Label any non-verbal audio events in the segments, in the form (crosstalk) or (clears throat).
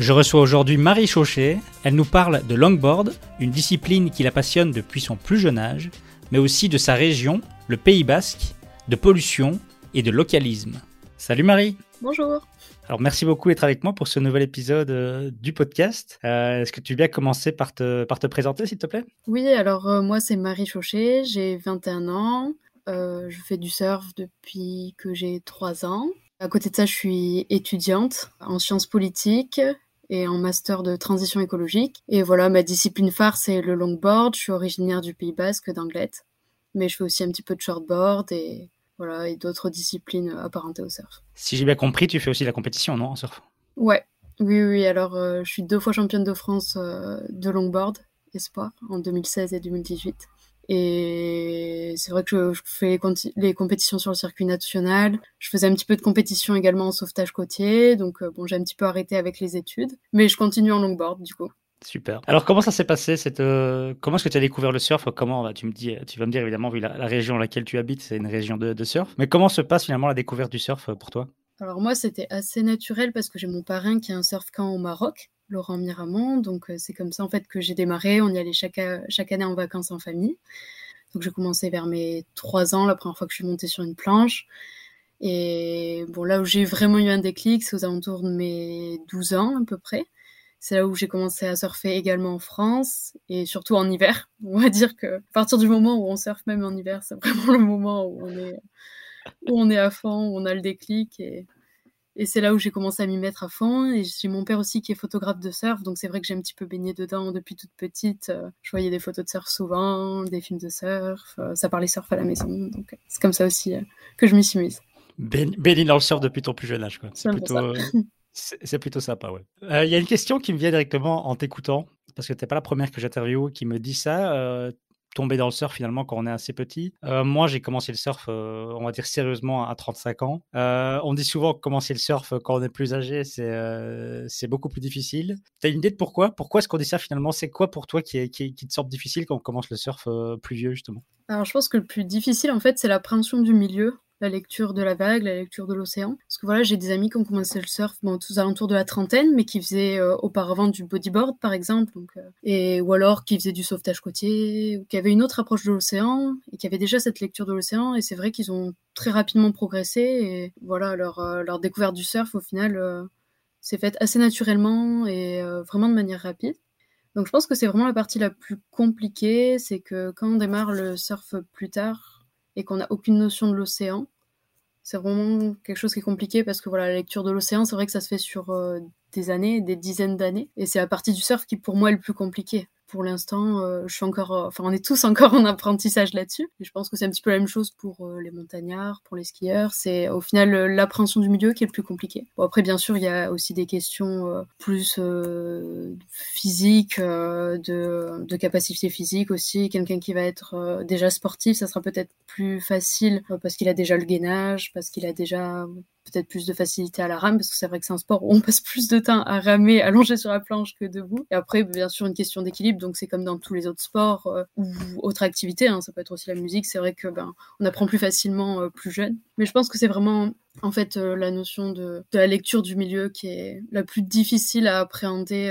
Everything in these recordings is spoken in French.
Je reçois aujourd'hui Marie Chauchet. Elle nous parle de longboard, une discipline qui la passionne depuis son plus jeune âge, mais aussi de sa région, le Pays Basque, de pollution et de localisme. Salut Marie Bonjour alors merci beaucoup d'être avec moi pour ce nouvel épisode euh, du podcast. Euh, est-ce que tu veux bien commencer par te, par te présenter s'il te plaît? Oui, alors euh, moi c'est Marie Chauchet, j'ai 21 ans, je fais du surf depuis que j'ai 3 ans. À côté de ça, je suis étudiante en sciences politiques et en master de transition écologique. Et voilà, ma discipline phare, c'est le longboard. Je suis originaire du Pays Basque, d'Anglette. Mais je fais aussi un petit peu de shortboard et voilà, et d'autres disciplines apparentées au surf. Si j'ai bien compris, tu fais aussi la compétition, non, en surf? Ouais, oui, oui. Alors, euh, je suis deux fois championne de France euh, de longboard espoir en 2016 et 2018. Et c'est vrai que je, fais les, compétitions sur le circuit national. Je faisais un petit peu de compétition également en sauvetage côtier. Donc, euh, bon, j'ai un petit peu arrêté avec les études. Mais je continue en longboard, du coup. Super. Alors comment ça s'est passé cette, euh, Comment est-ce que tu as découvert le surf? Comment bah, tu me dis, tu vas me dire évidemment vu la, région dans laquelle tu habites, c'est une région de, de, surf. Mais comment se passe finalement la découverte du surf pour toi? Alors moi c'était assez naturel parce que j'ai mon parrain qui a un surf camp au Maroc. Laurent Miramont. Donc euh, c'est comme ça en fait que j'ai démarré. On y allait chaque, chaque année en vacances en famille. Donc j'ai commencé vers mes trois ans, la première fois que je suis montée sur une planche. Et bon, là où j'ai vraiment eu un déclic, c'est aux alentours de mes 12 ans à peu près. C'est là où j'ai commencé à surfer également en France et surtout en hiver. (laughs) On va dire que à partir du moment où on surfe même en hiver, c'est vraiment le moment où on est où on est à fond, où on a le déclic et et c'est là où j'ai commencé à m'y mettre à fond. Et j'ai mon père aussi qui est photographe de surf, donc c'est vrai que j'ai un petit peu baigné dedans depuis toute petite. Euh, je voyais des photos de surf souvent, des films de surf, euh, ça parlait surf à la maison, donc c'est comme ça aussi euh, que je m'y suis mise. Baigné dans le surf depuis ton plus jeune âge, quoi. C'est plutôt, c'est plutôt sympa, ouais. Il y a une question qui me vient directement en t'écoutant, parce que tu n'es pas la première que j'interviewe qui me dit ça tomber dans le surf finalement quand on est assez petit. Euh, moi, j'ai commencé le surf, euh, on va dire sérieusement, à 35 ans. Euh, on dit souvent que commencer le surf quand on est plus âgé, c'est beaucoup plus difficile. Tu as une idée de pourquoi? Pourquoi est-ce qu'on dit ça finalement? C'est quoi pour toi qui, qui, qui, te semble difficile quand on commence le surf plus vieux justement? Alors je pense que le plus difficile en fait, c'est l'appréhension du milieu la lecture de la vague, la lecture de l'océan. Parce que voilà, j'ai des amis qui ont commencé le surf bon, tous alentours de la trentaine, mais qui faisaient euh, auparavant du bodyboard, par exemple, euh, et, ou alors qui faisaient du sauvetage côtier, ou qui avaient une autre approche de l'océan, et qui avaient déjà cette lecture de l'océan, et c'est vrai qu'ils ont très rapidement progressé, et voilà, leur, euh, leur découverte du surf, au final, s'est faite assez naturellement et vraiment de manière rapide. Donc je pense que c'est vraiment la partie la plus compliquée, c'est que quand on démarre le surf plus tard, et qu'on n'a aucune notion de l'océan, c'est vraiment quelque chose qui est compliqué parce que voilà, la lecture de l'océan, c'est vrai que ça se fait sur euh, des années, des dizaines d'années, et c'est la partie du surf qui pour moi est le plus compliqué pour l'instant, euh, je suis encore, euh, enfin, on est tous (laughs) encore en apprentissage là-dessus. Je pense que c'est un petit peu la même chose pour les montagnards, pour les skieurs. C'est au final l'appréhension du milieu qui est le plus compliqué. Bon, après, bien sûr, il y a aussi des questions plus physiques, de, de capacité physique aussi. Quelqu'un qui va être déjà sportif, ça sera peut-être plus facile parce qu'il a déjà le gainage, parce qu'il a déjà peut-être plus de facilité à la rame, parce que c'est vrai que c'est un sport où on passe plus de temps à ramer, allongé sur la planche que debout. Et après, bien sûr, une question d'équilibre, donc c'est comme dans tous les autres sports euh, ou autres activités, hein, ça peut être aussi la musique, c'est vrai que ben, on apprend plus facilement euh, plus jeune. Mais je pense que c'est vraiment en fait euh, la notion de, la lecture du milieu qui est la plus difficile à appréhender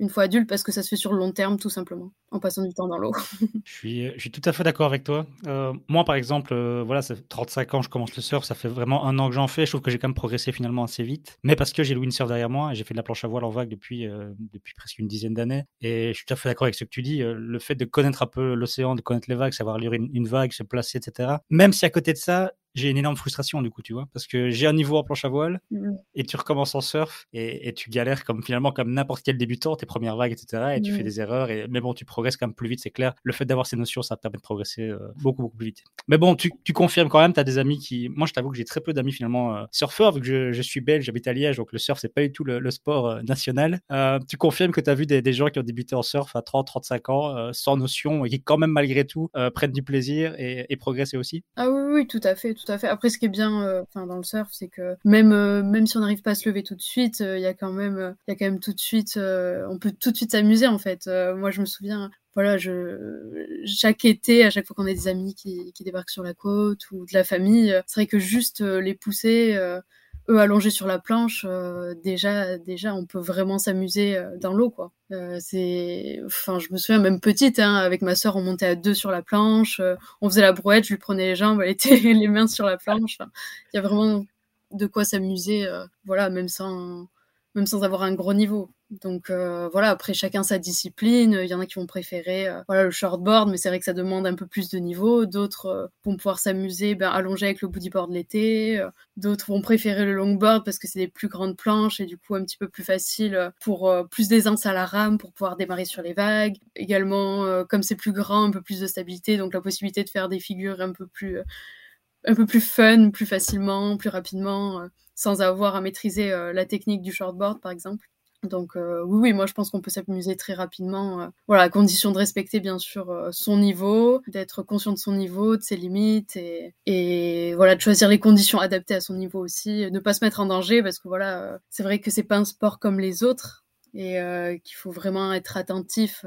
une fois adulte parce que ça se fait sur le long terme tout simplement en passant du temps dans l'eau. (laughs) je, suis, je suis tout à fait d'accord avec toi. Euh, moi par exemple, euh, voilà, ça fait 35 ans je commence le surf, ça fait vraiment un an que j'en fais. Je trouve que j'ai quand même progressé finalement assez vite, mais parce que j'ai le windsurf derrière moi j'ai fait de la planche à voile en vague depuis, euh, depuis presque une dizaine d'années. Et je suis tout à fait d'accord avec ce que tu dis. le fait de connaître un peu l'océan, de connaître les vagues, savoir lire une, une vague, se placer, etc. Même si à côté de ça, j'ai une énorme frustration du coup, tu vois, parce que j'ai un niveau en planche à voile mmh. et tu recommences en surf et, tu galères comme finalement comme n'importe quel débutant, tes premières vagues, etc. Et tu fais mmh. des erreurs, et, mais bon, tu progresses quand même plus vite, c'est clair. Le fait d'avoir ces notions, ça te permet de progresser euh, beaucoup, beaucoup plus vite. Mais bon, tu, tu confirmes quand même, tu as des amis qui. Moi, je t'avoue que j'ai très peu d'amis finalement euh, surfeurs, vu que je, suis belge, j'habite à Liège, donc le surf, c'est pas du tout le, sport euh, national. tu confirmes que tu as vu des, gens qui ont débuté en surf à 30, 35 ans, sans notion, et qui quand même, malgré tout, prennent du plaisir et, et progressent aussi? Ah oui, oui, tout à fait, tout fait. Après, ce qui est bien euh, dans le surf, c'est que même euh, même si on n'arrive pas à se lever tout de suite, euh, il y a quand même y a quand même tout de suite, on peut tout de suite s'amuser en fait. moi, je me souviens, voilà, chaque été, à chaque fois qu'on a des amis qui, débarquent sur la côte ou de la famille, c'est vrai que juste les pousser, eux allongés sur la planche, déjà, déjà, on peut vraiment s'amuser dans l'eau, quoi. Euh, c'est, enfin, je me souviens même petite, hein, avec ma sœur, on montait à deux sur la planche, euh, on faisait la brouette, je lui prenais les jambes, elle était (laughs) les mains sur la planche. Il y a vraiment de quoi s'amuser, euh, voilà, même sans, même sans avoir un gros niveau. Donc euh, voilà, après chacun sa discipline. Il y en a qui vont préférer euh, le shortboard, mais c'est vrai que ça demande un peu plus de niveau. D'autres euh, vont pouvoir s'amuser, ben, allonger avec le bodyboard l'été. D'autres vont préférer le longboard parce que c'est des plus grandes planches et du coup un petit peu plus facile pour plus d'aisance à la rame pour pouvoir démarrer sur les vagues. Également, comme c'est plus grand, un peu plus de stabilité, donc la possibilité de faire des figures un peu plus un peu plus fun, plus facilement, plus rapidement, sans avoir à maîtriser la technique du shortboard par exemple. Donc euh, oui, oui, moi je pense qu'on peut s'amuser très rapidement. Euh, voilà, à condition de respecter bien sûr euh, son niveau, d'être conscient de son niveau, de ses limites et, et voilà de choisir les conditions adaptées à son niveau aussi, ne pas se mettre en danger parce que voilà, c'est vrai que c'est pas un sport comme les autres et qu'il faut vraiment être attentif,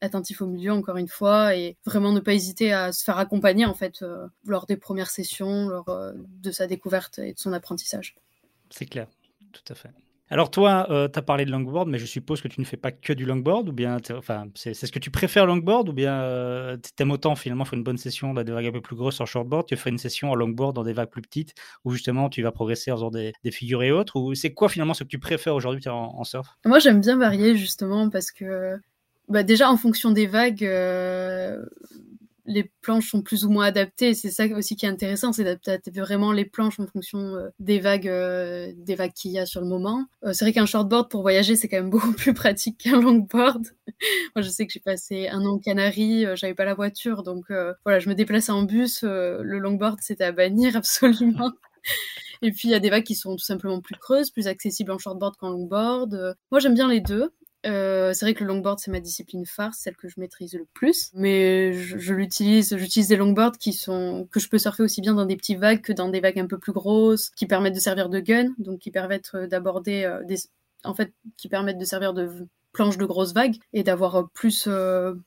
attentif au milieu encore une fois et vraiment ne pas hésiter à se faire accompagner en fait lors des premières sessions, lors de sa découverte et de son apprentissage. C'est clair, tout à fait. Alors toi, euh, tu as parlé de longboard, mais je suppose que tu ne fais pas que du longboard, ou bien, c'est ce que tu préfères longboard, ou bien euh, tu aimes autant finalement faire une bonne session dans des vagues un peu plus grosses en shortboard, tu fais une session en longboard dans des vagues plus petites, où justement tu vas progresser en faisant des, figures et autres, ou c'est quoi finalement ce que tu préfères aujourd'hui en, surf? Moi j'aime bien varier justement parce que bah, déjà en fonction des vagues, euh, les planches sont plus ou moins adaptées. C'est ça aussi qui est intéressant, c'est d'adapter vraiment les planches en fonction euh, des vagues, euh, des vagues qu'il y a sur le moment. Euh, c'est vrai qu'un shortboard pour voyager, c'est quand même (laughs) beaucoup plus pratique qu'un longboard. (laughs) Moi, je sais que j'ai passé un an aux Canaries, j'avais pas la voiture, donc voilà, je me déplaçais en bus. le longboard, c'était à bannir (laughs) absolument. Et puis il y a des vagues qui sont tout simplement plus creuses, plus accessibles en shortboard qu'en longboard. Moi, j'aime bien les deux. Euh, c'est vrai que le longboard c'est ma discipline phare, celle que je maîtrise le plus. Mais je, l'utilise, j'utilise des longboards qui sont que je peux surfer aussi bien dans des petites vagues que dans des vagues un peu plus grosses, qui permettent de servir de gun, donc qui permettent euh, d'aborder euh, des, en fait, qui permettent de servir de planches de grosses vagues et d'avoir plus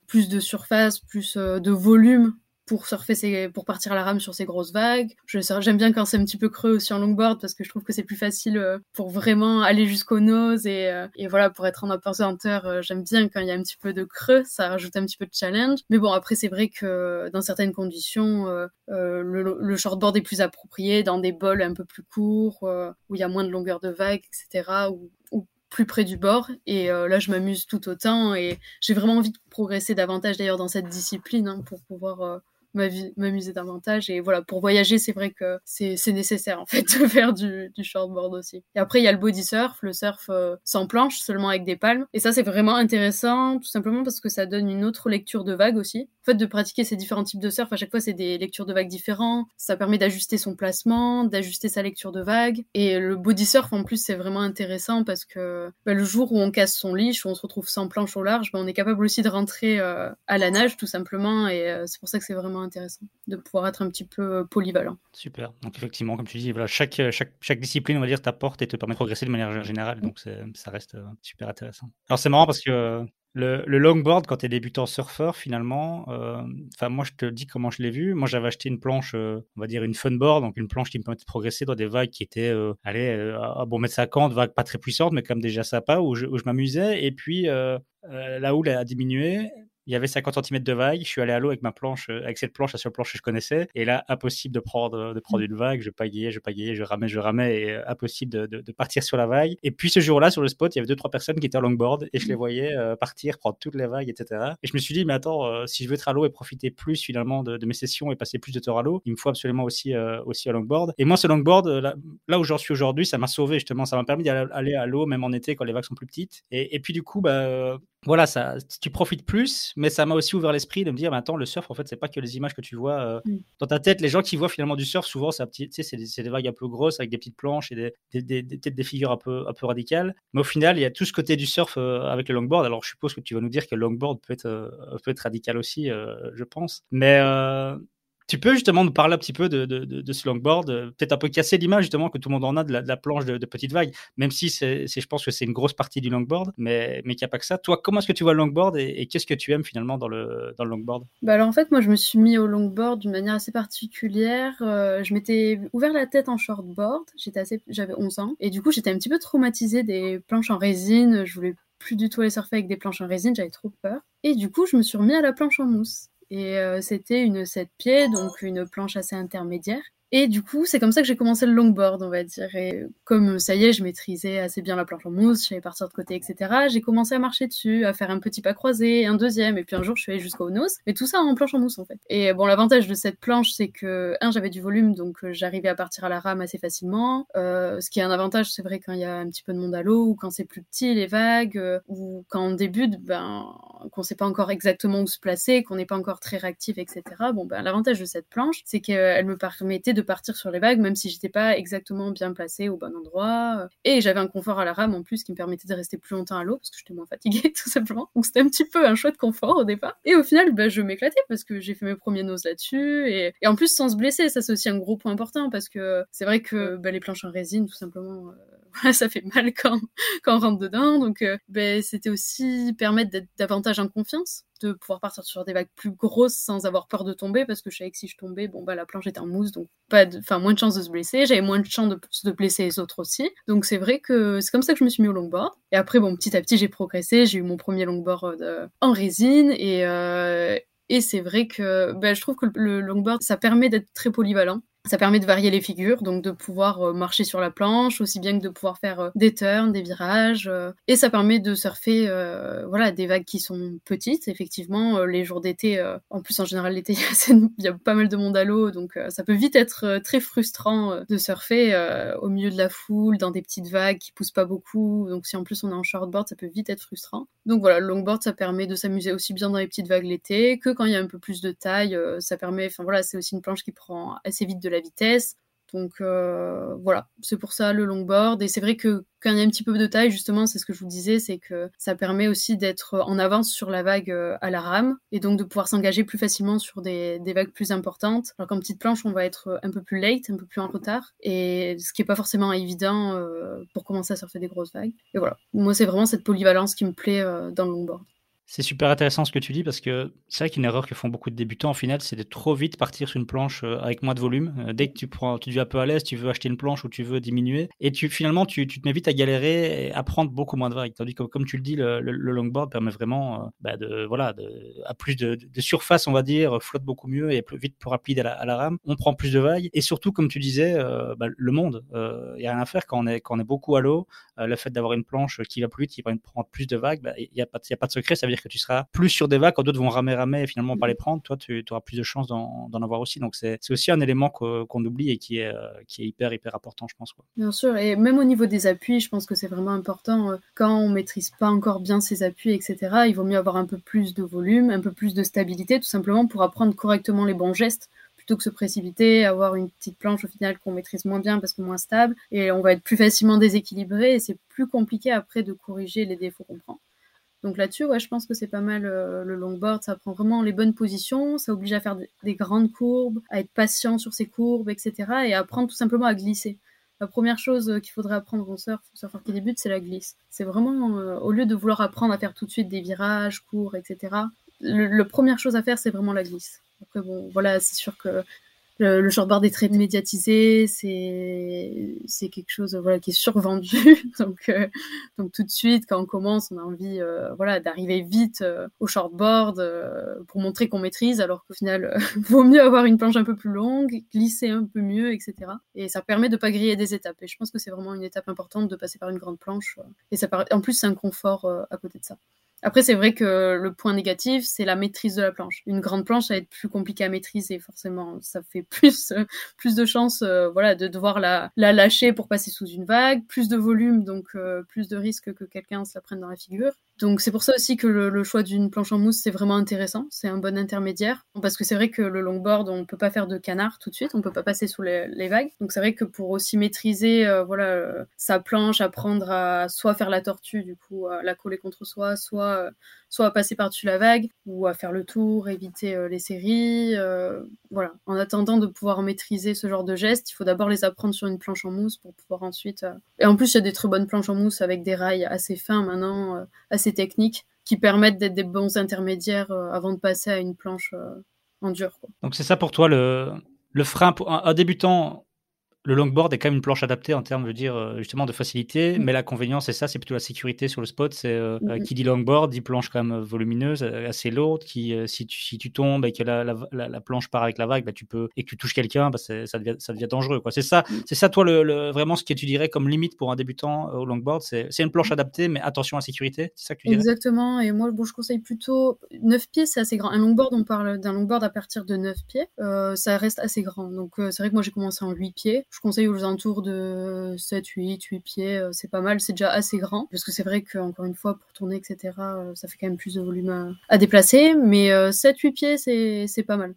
plus de surface, plus de volume pour surfer pour partir à la rame sur ces grosses vagues. J'aime bien quand c'est un petit peu creux aussi en longboard parce que je trouve que c'est plus facile euh, pour vraiment aller jusqu'aux noses et, euh, et, voilà, pour être en apesanteur, euh, j'aime bien quand il y a un petit peu de creux, ça rajoute un petit peu de challenge. Mais bon, après, c'est vrai que dans certaines conditions, le, le, shortboard est plus approprié dans des bols un peu plus courts, où il y a moins de longueur de vague, etc., ou, ou plus près du bord. Et là, je m'amuse tout autant et j'ai vraiment envie de progresser davantage d'ailleurs dans cette discipline hein, pour pouvoir m'amuser davantage. Et voilà, pour voyager, c'est vrai que c'est nécessaire en fait de (laughs) faire du, shortboard aussi. Et après, il y a le body surf, le surf euh, sans planche, seulement avec des palmes. Et ça, c'est vraiment intéressant, tout simplement parce que ça donne une autre lecture de vagues aussi. En fait, de pratiquer ces différents types de surf, à chaque fois, c'est des lectures de vagues différents. Ça permet d'ajuster son placement, d'ajuster sa lecture de vagues. Et le body surf, en plus, c'est vraiment intéressant parce que bah, le jour où on casse son leash, où on se retrouve sans planche au large, bah, on est capable aussi de rentrer euh, à la nage, tout simplement. Et euh, c'est pour ça que c'est vraiment intéressant de pouvoir être un petit peu euh, polyvalent. Super. Donc effectivement, comme tu dis, euh, chaque, chaque discipline, on va dire, t'apporte et te permet de progresser de manière générale. Donc ça reste euh, super intéressant. Alors c'est marrant parce que Le, longboard, quand tu es débutant surfeur, finalement, enfin moi je te dis comment je l'ai vu. Moi j'avais acheté une planche, on va dire une funboard, donc une planche qui me permettait de progresser dans des vagues qui étaient, allez, à bon mètre 50, vagues pas très puissantes, mais comme déjà sympa, où je m'amusais. Et puis la houle a diminué il y avait 50 cm de vague. Je suis allé à l'eau avec ma planche, euh, avec cette planche, la seule planche que je connaissais. Et là, impossible de prendre, de prendre une vague. Je pagayais, je pagayais, je ramais, je ramais. Et euh, impossible de, de, partir sur la vague. Et puis ce jour-là, sur le spot, il y avait deux, trois personnes qui étaient en longboard et je les mm. voyais euh, partir, prendre toutes les vagues, etc. Et je me suis dit, mais attends, si je veux être à l'eau et profiter plus finalement de, mes sessions et passer plus de temps à l'eau, il me faut absolument aussi, aussi un longboard. Et moi, ce longboard, là, là où j'en suis aujourd'hui, ça m'a sauvé justement. Ça m'a permis d'aller à l'eau, même en été quand les vagues sont plus petites. Et, et puis du coup, bah, voilà, ça, tu profites plus, mais ça m'a aussi ouvert l'esprit de me dire, mais attends, le surf, en fait, c'est pas que les images que tu vois euh, mm. dans ta tête. Les gens qui voient finalement du surf, souvent, c'est, des, c'est des vagues un peu grosses avec des petites planches et des, des, des, des figures un peu, un peu radicales. Mais au final, il y a tout ce côté du surf euh, avec le longboard. Alors, je suppose que tu vas nous dire que le longboard peut être, euh, peut être radical aussi, je pense. Mais tu peux justement nous parler un petit peu de, de, ce longboard, euh, peut-être un peu casser l'image justement que tout le monde en a de la, planche de, petites vagues, même si je pense que c'est une grosse partie du longboard, mais, mais qu'il n'y a pas que ça. Toi, comment est-ce que tu vois le longboard et, qu'est-ce que tu aimes finalement dans le, dans le longboard? Bah Alors en fait, moi je me suis mis au longboard d'une manière assez particulière. Euh, je m'étais ouvert la tête en shortboard, j'avais 11 ans, et du coup j'étais un petit peu traumatisée des planches en résine, je voulais plus du tout aller surfer avec des planches en résine, j'avais trop peur. Et du coup, je me suis remis à la planche en mousse. Et euh, c'était une 7 pieds, donc une planche assez intermédiaire. Et du coup, c'est comme ça que j'ai commencé le longboard, on va dire. Et comme ça y est, je maîtrisais assez bien la planche en mousse, je savais partir de côté, etc. J'ai commencé à marcher dessus, à faire un petit pas croisé, un deuxième, et puis un jour, je suis allée jusqu'au nose. Mais tout ça en planche en mousse, en fait. Et bon, l'avantage de cette planche, c'est que, un, j'avais du volume, donc euh, j'arrivais à partir à la rame assez facilement. Euh, ce qui est un avantage, c'est vrai, quand il y a un petit peu de monde à l'eau, ou quand c'est plus petit, les vagues, euh, ou quand on débute, ben, qu'on sait pas encore exactement où se placer, qu'on n'est pas encore très réactif, etc. Bon, ben, l'avantage de cette planche, c'est qu'elle me permettait de de partir sur les vagues, même si j'étais pas exactement bien placée au bon endroit. Et j'avais un confort à la rame en plus qui me permettait de rester plus longtemps à l'eau parce que j'étais moins fatiguée (laughs) tout simplement. Donc c'était un petit peu un chouette confort au départ. Et au final, bah, je m'éclatais parce que j'ai fait mes premiers noses là-dessus. Et, en plus, sans se blesser, ça c'est aussi un gros point important parce que c'est vrai que bah, les planches en résine, tout simplement, euh, (laughs) ça fait mal quand, (laughs) quand on rentre dedans. Donc euh, bah, c'était aussi permettre d'être davantage en confiance de pouvoir partir sur des vagues plus grosses sans avoir peur de tomber parce que je savais que si je tombais, bon bah la planche était en mousse donc pas de, enfin moins de chances de se blesser, j'avais moins de chances de, de, blesser les autres aussi. Donc c'est vrai que c'est comme ça que je me suis mis au longboard. Et après bon petit à petit j'ai progressé, j'ai eu mon premier longboard euh, en résine et euh, et c'est vrai que ben, je trouve que le longboard, ça permet d'être très polyvalent. Ça permet de varier les figures, donc de pouvoir euh, marcher sur la planche, aussi bien que de pouvoir faire euh, des turns, des virages. Euh, et ça permet de surfer voilà, des vagues qui sont petites. Effectivement, les jours d'été, en plus en général l'été, (laughs) il y, a pas mal de monde à l'eau, donc ça peut vite être très frustrant de surfer au milieu de la foule, dans des petites vagues qui poussent pas beaucoup. Donc si en plus on est en shortboard, ça peut vite être frustrant. Donc voilà, le longboard, ça permet de s'amuser aussi bien dans les petites vagues l'été que quand il y a un peu plus de taille. ça permet, enfin voilà, c'est aussi une planche qui prend assez vite de la vitesse. Donc euh, voilà, c'est pour ça le longboard. Et c'est vrai que quand il y a un petit peu de taille, justement, c'est ce que je vous disais, c'est que ça permet aussi d'être en avance sur la vague euh, à la rame et donc de pouvoir s'engager plus facilement sur des, vagues plus importantes. Alors qu'en petite planche, on va être un peu plus late, un peu plus en retard, et ce qui est pas forcément évident euh, pour commencer à surfer des grosses vagues. Et voilà, moi c'est vraiment cette polyvalence qui me plaît dans le longboard. C'est super intéressant ce que tu dis parce que c'est vrai qu'une erreur que font beaucoup de débutants en final, c'est de trop vite partir sur une planche euh, avec moins de volume. Euh, dès que tu prends, tu deviens un peu à l'aise, tu veux acheter une planche ou tu veux diminuer, et tu finalement tu, tu te mets vite à galérer et à prendre beaucoup moins de vagues. Tandis que comme tu le dis, le, longboard permet vraiment euh, bah de voilà à plus de, surface, on va dire, flotte beaucoup mieux et plus vite plus rapide à la, rame. On prend plus de vagues et surtout comme tu disais, bah, le monde, il y a rien à faire quand on est quand on est beaucoup à l'eau. le fait d'avoir une planche qui va plus vite, qui va prendre plus de vagues, bah, il n'y a pas a pas de secret. Ça veut dire que tu seras plus sur des vagues quand d'autres vont ramer, ramer et finalement pas les prendre. Toi, tu, auras plus de chances d'en avoir aussi. Donc, c'est aussi un élément qu'on oublie et qui est, euh, qui est hyper, hyper important, je pense. Quoi. Bien sûr. Et même au niveau des appuis, je pense que c'est vraiment important. Euh, quand on maîtrise pas encore bien ses appuis, etc., il vaut mieux avoir un peu plus de volume, un peu plus de stabilité, tout simplement pour apprendre correctement les bons gestes plutôt que se précipiter, avoir une petite planche au final qu'on maîtrise moins bien parce que moins stable, et on va être plus facilement déséquilibré, et c'est plus compliqué après de corriger les défauts qu'on prend. Donc là-dessus, ouais, je pense que c'est pas mal euh, le longboard. Ça prend vraiment les bonnes positions, ça oblige à faire des, grandes courbes, à être patient sur ces courbes, etc. Et à apprendre tout simplement à glisser. la première chose qu'il faudrait apprendre en surf, surfeur qui débute, c'est la glisse. C'est vraiment, au lieu de vouloir apprendre à faire tout de suite des virages, courts, etc., la première chose à faire, c'est vraiment la glisse. Après, bon, voilà, c'est sûr que le, shortboard est très médiatisé, c'est quelque chose voilà qui est survendu. (laughs) donc euh, donc tout de suite quand on commence, on a envie euh, voilà d'arriver vite euh, au shortboard pour montrer qu'on maîtrise, alors qu'au final (laughs) vaut mieux avoir une planche un peu plus longue, glisser un peu mieux, etc. Et ça permet de pas griller des étapes. Et je pense que c'est vraiment une étape importante de passer par une grande planche. et ça en plus c'est un confort à côté de ça. Après, c'est vrai que le point négatif, c'est la maîtrise de la planche. Une grande planche, ça va être plus compliqué à maîtriser, forcément. Ça fait (laughs) plus, plus de chances, euh, voilà, de devoir la, la lâcher pour passer sous une vague, plus de volume, donc euh, plus de risques que quelqu'un se la prenne dans la figure. Donc c'est pour ça aussi que le, choix d'une planche en mousse c'est vraiment intéressant, c'est un bon intermédiaire parce que c'est vrai que le longboard on peut pas faire de canard tout de suite, on peut pas passer sous les, vagues. Donc c'est vrai que pour aussi maîtriser euh, voilà euh, sa planche, apprendre à soit faire la tortue du coup à la coller contre soi, soit euh, soit à passer par-dessus la vague ou à faire le tour, éviter les séries. voilà. En attendant de pouvoir maîtriser ce genre de gestes, il faut d'abord les apprendre sur une planche en mousse pour pouvoir ensuite. Et en plus il y a des très bonnes planches en mousse avec des rails assez fins maintenant, assez techniques qui permettent d'être des bons intermédiaires euh, avant de passer à une planche euh, en dur. Donc c'est ça pour toi le, le frein pour un débutant le longboard est quand même une planche adaptée en termes, de dire, euh, justement de facilité, mm. mais l'inconvénient, c'est ça, c'est plutôt la sécurité sur le spot. C'est euh, mm, mm. qui dit longboard, dit planche quand même volumineuse, euh, assez lourde, qui si, tu, si tu tombes et que la, la, planche part avec la vague, bah, tu peux et que tu touches quelqu'un, bah, ça devient ça devient dangereux. C'est ça, c'est ça toi le, vraiment ce que tu dirais comme limite pour un débutant au longboard, c'est, c'est une planche adaptée, mais attention à la sécurité. C'est ça que tu dirais? Exactement. Et moi, bon, je conseille plutôt 9 pieds, c'est assez grand. Un longboard, on parle d'un longboard à partir de 9 pieds, ça reste assez grand. Donc c'est vrai que moi j'ai commencé en 8 pieds. Je conseille aux alentours de 7, 8, 8 pieds, euh, c'est pas mal, c'est déjà assez grand. Parce que c'est vrai qu'encore une fois, pour tourner, etc., euh, ça fait quand même plus de volume à, déplacer. Mais 7, euh, 8 pieds, c'est pas mal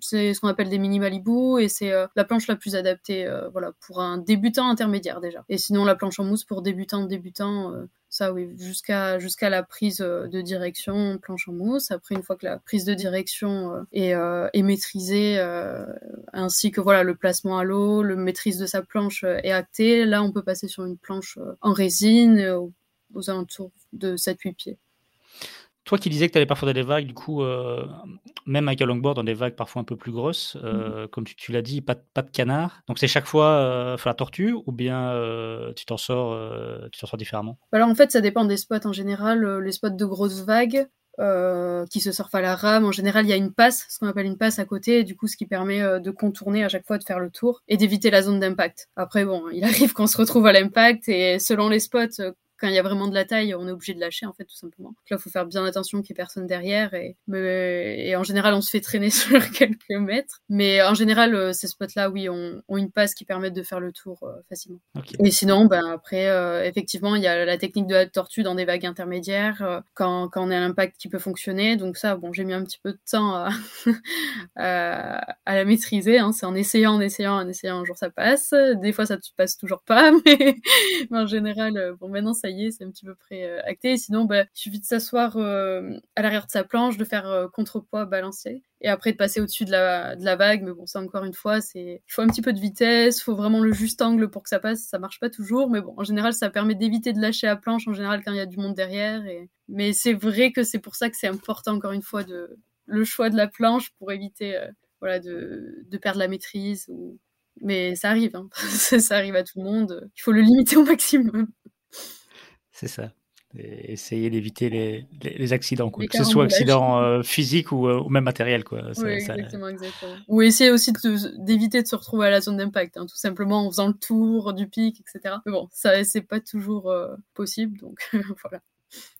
c'est ce qu'on appelle des mini Malibu et c'est la planche la plus adaptée voilà pour un débutant intermédiaire déjà et sinon la planche en mousse pour débutant débutant ça, oui, jusqu'à jusqu'à la prise euh, de direction planche en mousse. Après, une fois que la prise de direction euh, est, euh, est maîtrisée, ainsi que voilà le placement à l'eau, le maîtrise de sa planche est acté, là, on peut passer sur une planche en résine aux alentours de 7-8 pieds. Toi qui disais que tu allais parfois dans des vagues, du coup, euh, même avec un longboard, dans des vagues parfois un peu plus grosses, euh, mmh. comme tu, l'as dit, pas, pas de canard. Donc c'est chaque fois euh, la tortue ou bien tu t'en sors, tu t'en sors différemment? Alors en fait, ça dépend des spots. En général, les spots de grosses vagues, qui se surfent à la rame. En général, il y a une passe, ce qu'on appelle une passe à côté, du coup, ce qui permet de contourner à chaque fois, de faire le tour et d'éviter la zone d'impact. Après, bon, il (laughs) arrive qu'on se retrouve à l'impact et selon les spots, quand il y a vraiment de la taille, on est obligé de lâcher en fait tout simplement. Donc là, il faut faire bien attention qu'il n'y ait personne derrière et, et en général, on se fait traîner (laughs) sur quelques mètres. Mais en général, euh, ces spots-là, oui, ont, une passe qui permet de faire le tour euh, facilement. Et sinon, ben après, euh, effectivement, il y a la technique de la tortue dans des vagues intermédiaires quand, quand on a l'impact qui peut fonctionner. Donc ça, bon, j'ai mis un petit peu de temps à, (laughs) à, la maîtriser. Hein. C'est en essayant, en essayant, en essayant, un jour ça passe. Des fois, ça ne passe toujours pas, (laughs) mais, mais en général, bon, maintenant ça c'est un petit peu près euh, acté. Sinon, bah, il suffit de s'asseoir euh, à l'arrière de sa planche, de faire euh, contrepoids, balancer, et après de passer au-dessus de la, de la vague. Mais bon, ça encore une fois, il faut un petit peu de vitesse, il faut vraiment le juste angle pour que ça passe. Ça marche pas toujours, mais bon, en général, ça permet d'éviter de lâcher la planche. En général, quand il y a du monde derrière. Mais c'est vrai que c'est pour ça que c'est important encore une fois de le choix de la planche pour éviter voilà de, de perdre la maîtrise mais ça arrive, hein. (laughs) ça arrive à tout le monde. Il faut le limiter au maximum. C'est ça. essayer d'éviter les, les, accidents, quoi. que ce soit accident euh, physique ou, euh, ou, même matériel. Quoi. oui, exactement, exactement. (laughs) Ou essayer aussi d'éviter de, se retrouver à la zone d'impact, hein, tout simplement en faisant le tour du pic, etc. Mais bon, ça, c'est pas toujours euh, possible, donc (laughs) voilà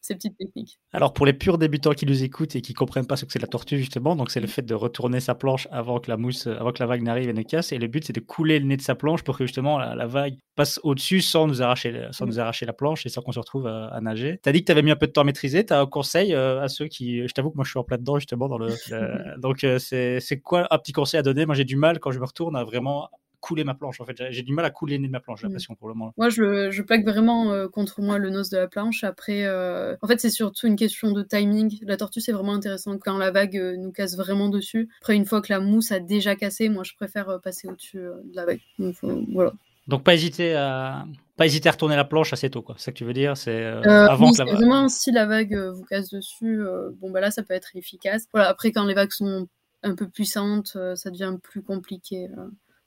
ces petites techniques. Alors pour les purs débutants qui nous écoutent et qui comprennent pas ce que c'est la tortue justement, donc c'est le fait de retourner sa planche avant que la mousse, avant que la vague n'arrive et ne casse. Et le but c'est de couler le nez de sa planche pour que justement la, vague passe au-dessus sans nous arracher, sans nous arracher la planche et sans qu'on se retrouve à, nager. Tu as dit que tu avais mis un peu de temps à maîtriser. Tu as un conseil euh, à ceux qui, je t'avoue que moi je suis en plein dedans justement dans le, (laughs) donc euh, c'est quoi un petit conseil à donner? Moi j'ai du mal quand je me retourne à vraiment couler ma planche. En fait, j'ai du mal à couler le nez de ma planche, j'ai mm. l'impression pour le moment. Moi, je, je plaque vraiment euh, contre moi le nose de la planche. Après, euh, en fait, c'est surtout une question de timing. La tortue, c'est vraiment intéressant quand la vague euh, nous casse vraiment dessus. Après, une fois que la mousse a déjà cassé, moi, je préfère passer au-dessus de la vague. Donc, voilà Donc pas hésiter à pas hésiter à retourner la planche assez tôt, quoi. C'est ça que tu veux dire? C'est euh, euh, avant que la vague. Vraiment, si la vague vous casse dessus, bon bah là ça peut être efficace. Voilà. Après quand les vagues sont un peu puissantes, ça devient plus compliqué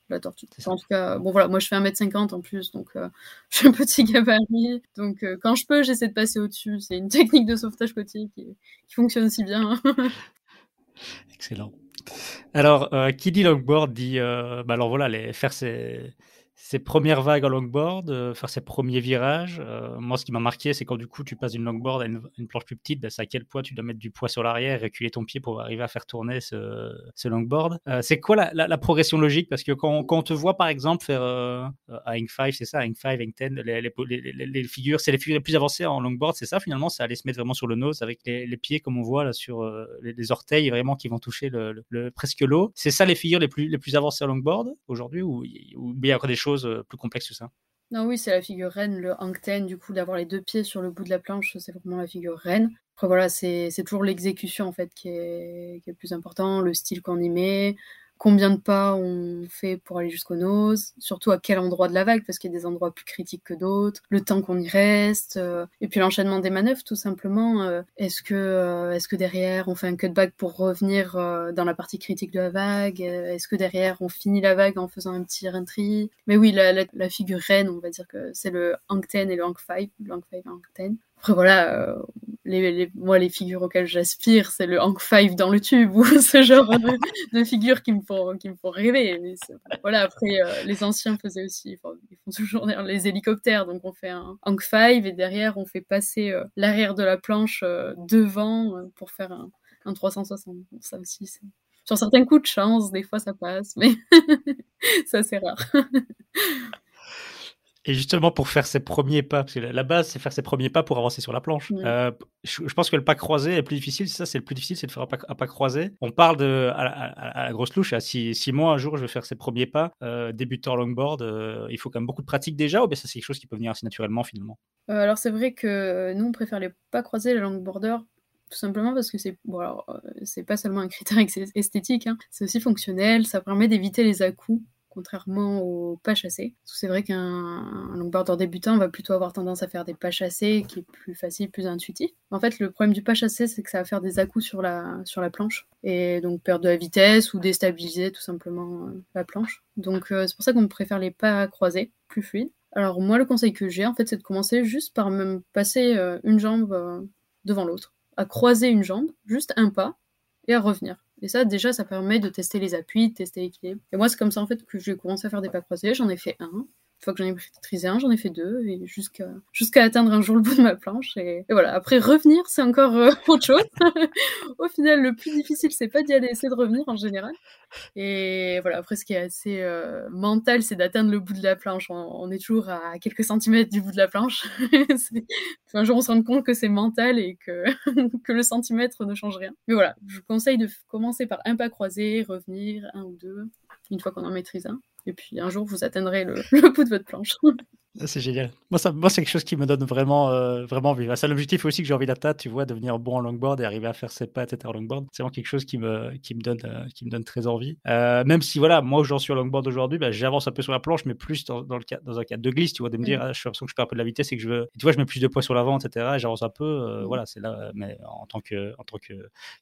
la tortue. En tout cas, bon voilà, moi je fais 1m50 en plus, donc euh, (laughs) je suis un petit gabarit. Donc euh, quand je peux, j'essaie de passer au-dessus. C'est une technique de sauvetage côtier qui, fonctionne si bien. (laughs) Excellent. Alors, euh, qui dit longboard dit, bah alors voilà, les, faire ses, ses premières vagues en longboard, euh, faire ses premiers virages. Euh, moi, ce qui m'a marqué, c'est quand du coup tu passes d'une longboard à une, planche plus petite, bah, c'est à quel point tu dois mettre du poids sur l'arrière, reculer ton pied pour arriver à faire tourner ce, longboard. Euh, c'est quoi la, progression logique? Parce que quand, quand, on te voit par exemple faire un Ing 5, c'est ça, Ing 5, Ing 10, les, figures, c'est les figures les plus avancées en longboard, c'est ça finalement, c'est aller se mettre vraiment sur le nose avec les, pieds comme on voit là sur les, orteils vraiment qui vont toucher le, presque l'eau. C'est ça les figures les plus, les plus avancées en longboard aujourd'hui ou, ou il y a encore des choses euh, plus complexes que ça. Non, oui, c'est la figure reine, le hangten, du coup, d'avoir les deux pieds sur le bout de la planche, c'est vraiment la figure reine. Après, voilà, c'est toujours l'exécution, en fait, qui est, qui est, le plus important, le style qu'on y met, combien de pas on fait pour aller jusqu'au nose, surtout à quel endroit de la vague, parce qu'il y a des endroits plus critiques que d'autres, le temps qu'on y reste, euh, et puis l'enchaînement des manœuvres, tout simplement. Euh, est-ce que, euh, est-ce que derrière on fait un cutback pour revenir dans la partie critique de la vague Est-ce que derrière on finit la vague en faisant un petit entry Mais oui, la, la, figure reine, on va dire que c'est le Hang 10 et le Hang 5, le Hang 5 et le Hang 10. Après voilà, les, moi, les figures auxquelles j'aspire, c'est le Hank Five dans le tube (laughs) ou ce genre de, figures qui me font, rêver. voilà, après, euh, les anciens faisaient aussi, ils font toujours les hélicoptères. Donc, on fait un Hank Five et derrière, on fait passer euh, l'arrière de la planche euh, devant pour faire un, un 360. ça aussi, sur certains coups de chance, des fois ça passe, mais (laughs) ça c'est rare. (laughs) Et justement, pour faire ses premiers pas, parce que la base, c'est faire ses premiers pas pour avancer sur la planche. Euh, je, pense que le pas croisé est plus difficile. C'est ça, c'est le plus difficile, c'est de faire un pas, pas, croisé. On parle de, à, la grosse louche, à six, mois, un jour, je vais faire ses premiers pas. Euh, débutant longboard, euh, il faut quand même beaucoup de pratique déjà, ou bien ça, c'est quelque chose qui peut venir assez naturellement finalement? Alors, c'est vrai que nous, on préfère les pas croisés, les longboarders, tout simplement parce que c'est bon c'est pas seulement un critère (laughs) esthétique, hein. c'est aussi fonctionnel, ça permet d'éviter les à-coups contrairement aux pas chassés. C'est vrai qu'un longboarder débutant va plutôt avoir tendance à faire des pas chassés, qui est plus facile, plus intuitif. En fait, le problème du pas chassé, c'est que ça va faire des à-coups sur la, sur la planche, et donc perdre de la vitesse ou déstabiliser tout simplement euh, la planche. Donc euh, c'est pour ça qu'on préfère les pas croisés, plus fluides. Alors moi, le conseil que j'ai, en fait, c'est de commencer juste par même passer euh, une jambe devant l'autre, à croiser une jambe, juste un pas, et à revenir. Et ça, déjà, ça permet de tester les appuis, de tester l'équilibre. Et moi, c'est comme ça, en fait, que j'ai commencé à faire des pas croisés. J'en ai fait un fois que j'en ai maîtrisé un, j'en ai fait deux, jusqu'à atteindre un jour le bout de ma planche. Et, voilà, après revenir, c'est encore euh, autre chose. (laughs) Au final, le plus difficile, c'est pas d'y aller, c'est de revenir en général. Et voilà, après, ce qui est assez euh, mental, c'est d'atteindre le bout de la planche. On, est toujours à quelques centimètres du bout de la planche. (laughs) un jour, on se rend compte que c'est mental et que, (laughs) que le centimètre ne change rien. Mais voilà, je vous conseille de commencer par un pas croisé, revenir, un ou deux, une fois qu'on en maîtrise un. Et puis un jour, vous atteindrez (laughs) le, bout de votre planche. Ah, c'est génial. Moi, ça, moi c'est quelque chose qui me donne vraiment, euh, vraiment envie. C'est l'objectif aussi que j'ai envie d'atteindre, tu vois, devenir bon en longboard et arriver à faire ses pas, etc. en longboard. C'est vraiment quelque chose qui me, qui me, donne, euh, qui me donne très envie. Euh, même si, voilà, moi, j'en suis en longboard aujourd'hui, bah, j'avance un peu sur la planche, mais plus dans, le cas, dans un cadre de glisse, tu vois, de me dire, mm. ah, je suis l'impression que je perds un peu de la vitesse et que je veux. tu vois, je mets plus de poids sur l'avant, etc. Et j'avance un peu. Mm. Voilà, c'est là, mais en tant que, en tant que,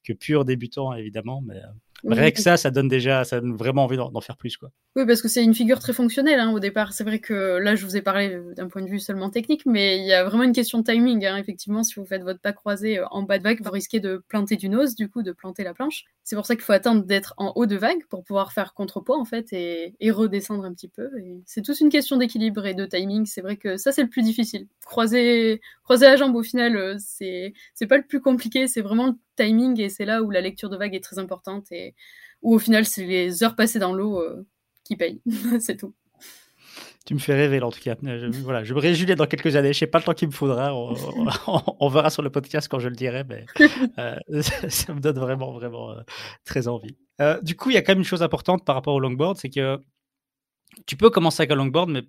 que pur débutant, évidemment. Mais Rien que ça, ça donne déjà, ça donne vraiment envie d'en faire plus, quoi. Oui, parce que c'est une figure très fonctionnelle hein, au départ. C'est vrai que là, je vous ai parlé d'un point de vue seulement technique, mais il y a vraiment une question de timing. Hein. Effectivement, si vous faites votre pas croisé euh, en bas de vague, vous risquez de planter du nose, du coup, de planter la planche. C'est pour ça qu'il faut attendre d'être en haut de vague pour pouvoir faire contrepoids, en fait, et, et redescendre un petit peu. c'est toute une question d'équilibre et de timing. C'est vrai que ça, c'est le plus difficile. Croiser, croiser la jambe, au final, euh, c'est, c'est pas le plus compliqué. C'est vraiment le timing et c'est là où la lecture de vague est très importante et où au final c'est les heures passées dans l'eau euh, qui payent. (laughs) c'est tout. Tu me fais rêver en tout cas. Je, voilà, je me réjouis dans quelques années. Je sais pas le temps qu'il me faudra. On, (laughs) verra sur le podcast quand je le dirai, mais (laughs) euh, ça me donne vraiment, vraiment euh, très envie. du coup, il y a quand même une chose importante par rapport au longboard, c'est que tu peux commencer avec un longboard, mais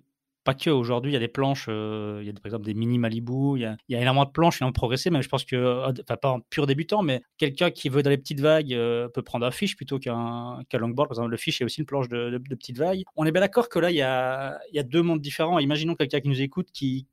pas que. Aujourd'hui, il y a des planches, il y a par exemple des mini Malibu, il y a, énormément de planches qui ont progressé, mais je pense que, enfin, pas en pur débutant, mais quelqu'un qui veut dans les petites vagues peut prendre un fiche plutôt qu'un longboard. Par exemple, le fiche est aussi une planche de, petites vagues. On est bien d'accord que là, il y a deux mondes différents. Imaginons quelqu'un qui nous écoute qui,